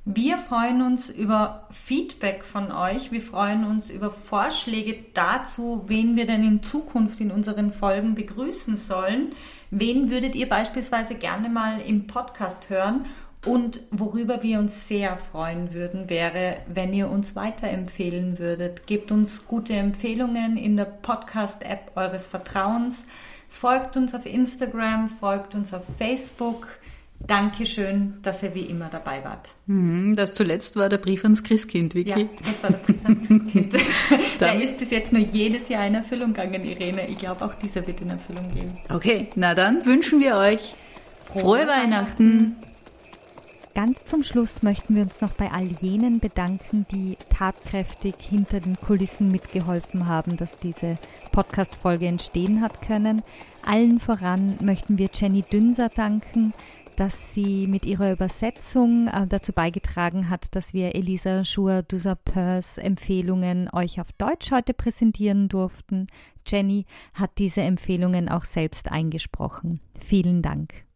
Wir freuen uns über Feedback von euch. Wir freuen uns über Vorschläge dazu, wen wir denn in Zukunft in unseren Folgen begrüßen sollen. Wen würdet ihr beispielsweise gerne mal im Podcast hören? Und worüber wir uns sehr freuen würden, wäre, wenn ihr uns weiterempfehlen würdet. Gebt uns gute Empfehlungen in der Podcast-App eures Vertrauens. Folgt uns auf Instagram, folgt uns auf Facebook. Dankeschön, dass ihr wie immer dabei wart. Mhm, das zuletzt war der Brief ans Christkind, Vicky. Ja, das war der Brief ans Christkind. der ist bis jetzt nur jedes Jahr in Erfüllung gegangen, Irene. Ich glaube, auch dieser wird in Erfüllung gehen. Okay, na dann wünschen wir euch frohe, frohe Weihnachten. Ganz zum Schluss möchten wir uns noch bei all jenen bedanken, die tatkräftig hinter den Kulissen mitgeholfen haben, dass diese Podcast-Folge entstehen hat können. Allen voran möchten wir Jenny Dünser danken, dass sie mit ihrer Übersetzung äh, dazu beigetragen hat, dass wir Elisa Schur-Dusapers Empfehlungen euch auf Deutsch heute präsentieren durften. Jenny hat diese Empfehlungen auch selbst eingesprochen. Vielen Dank.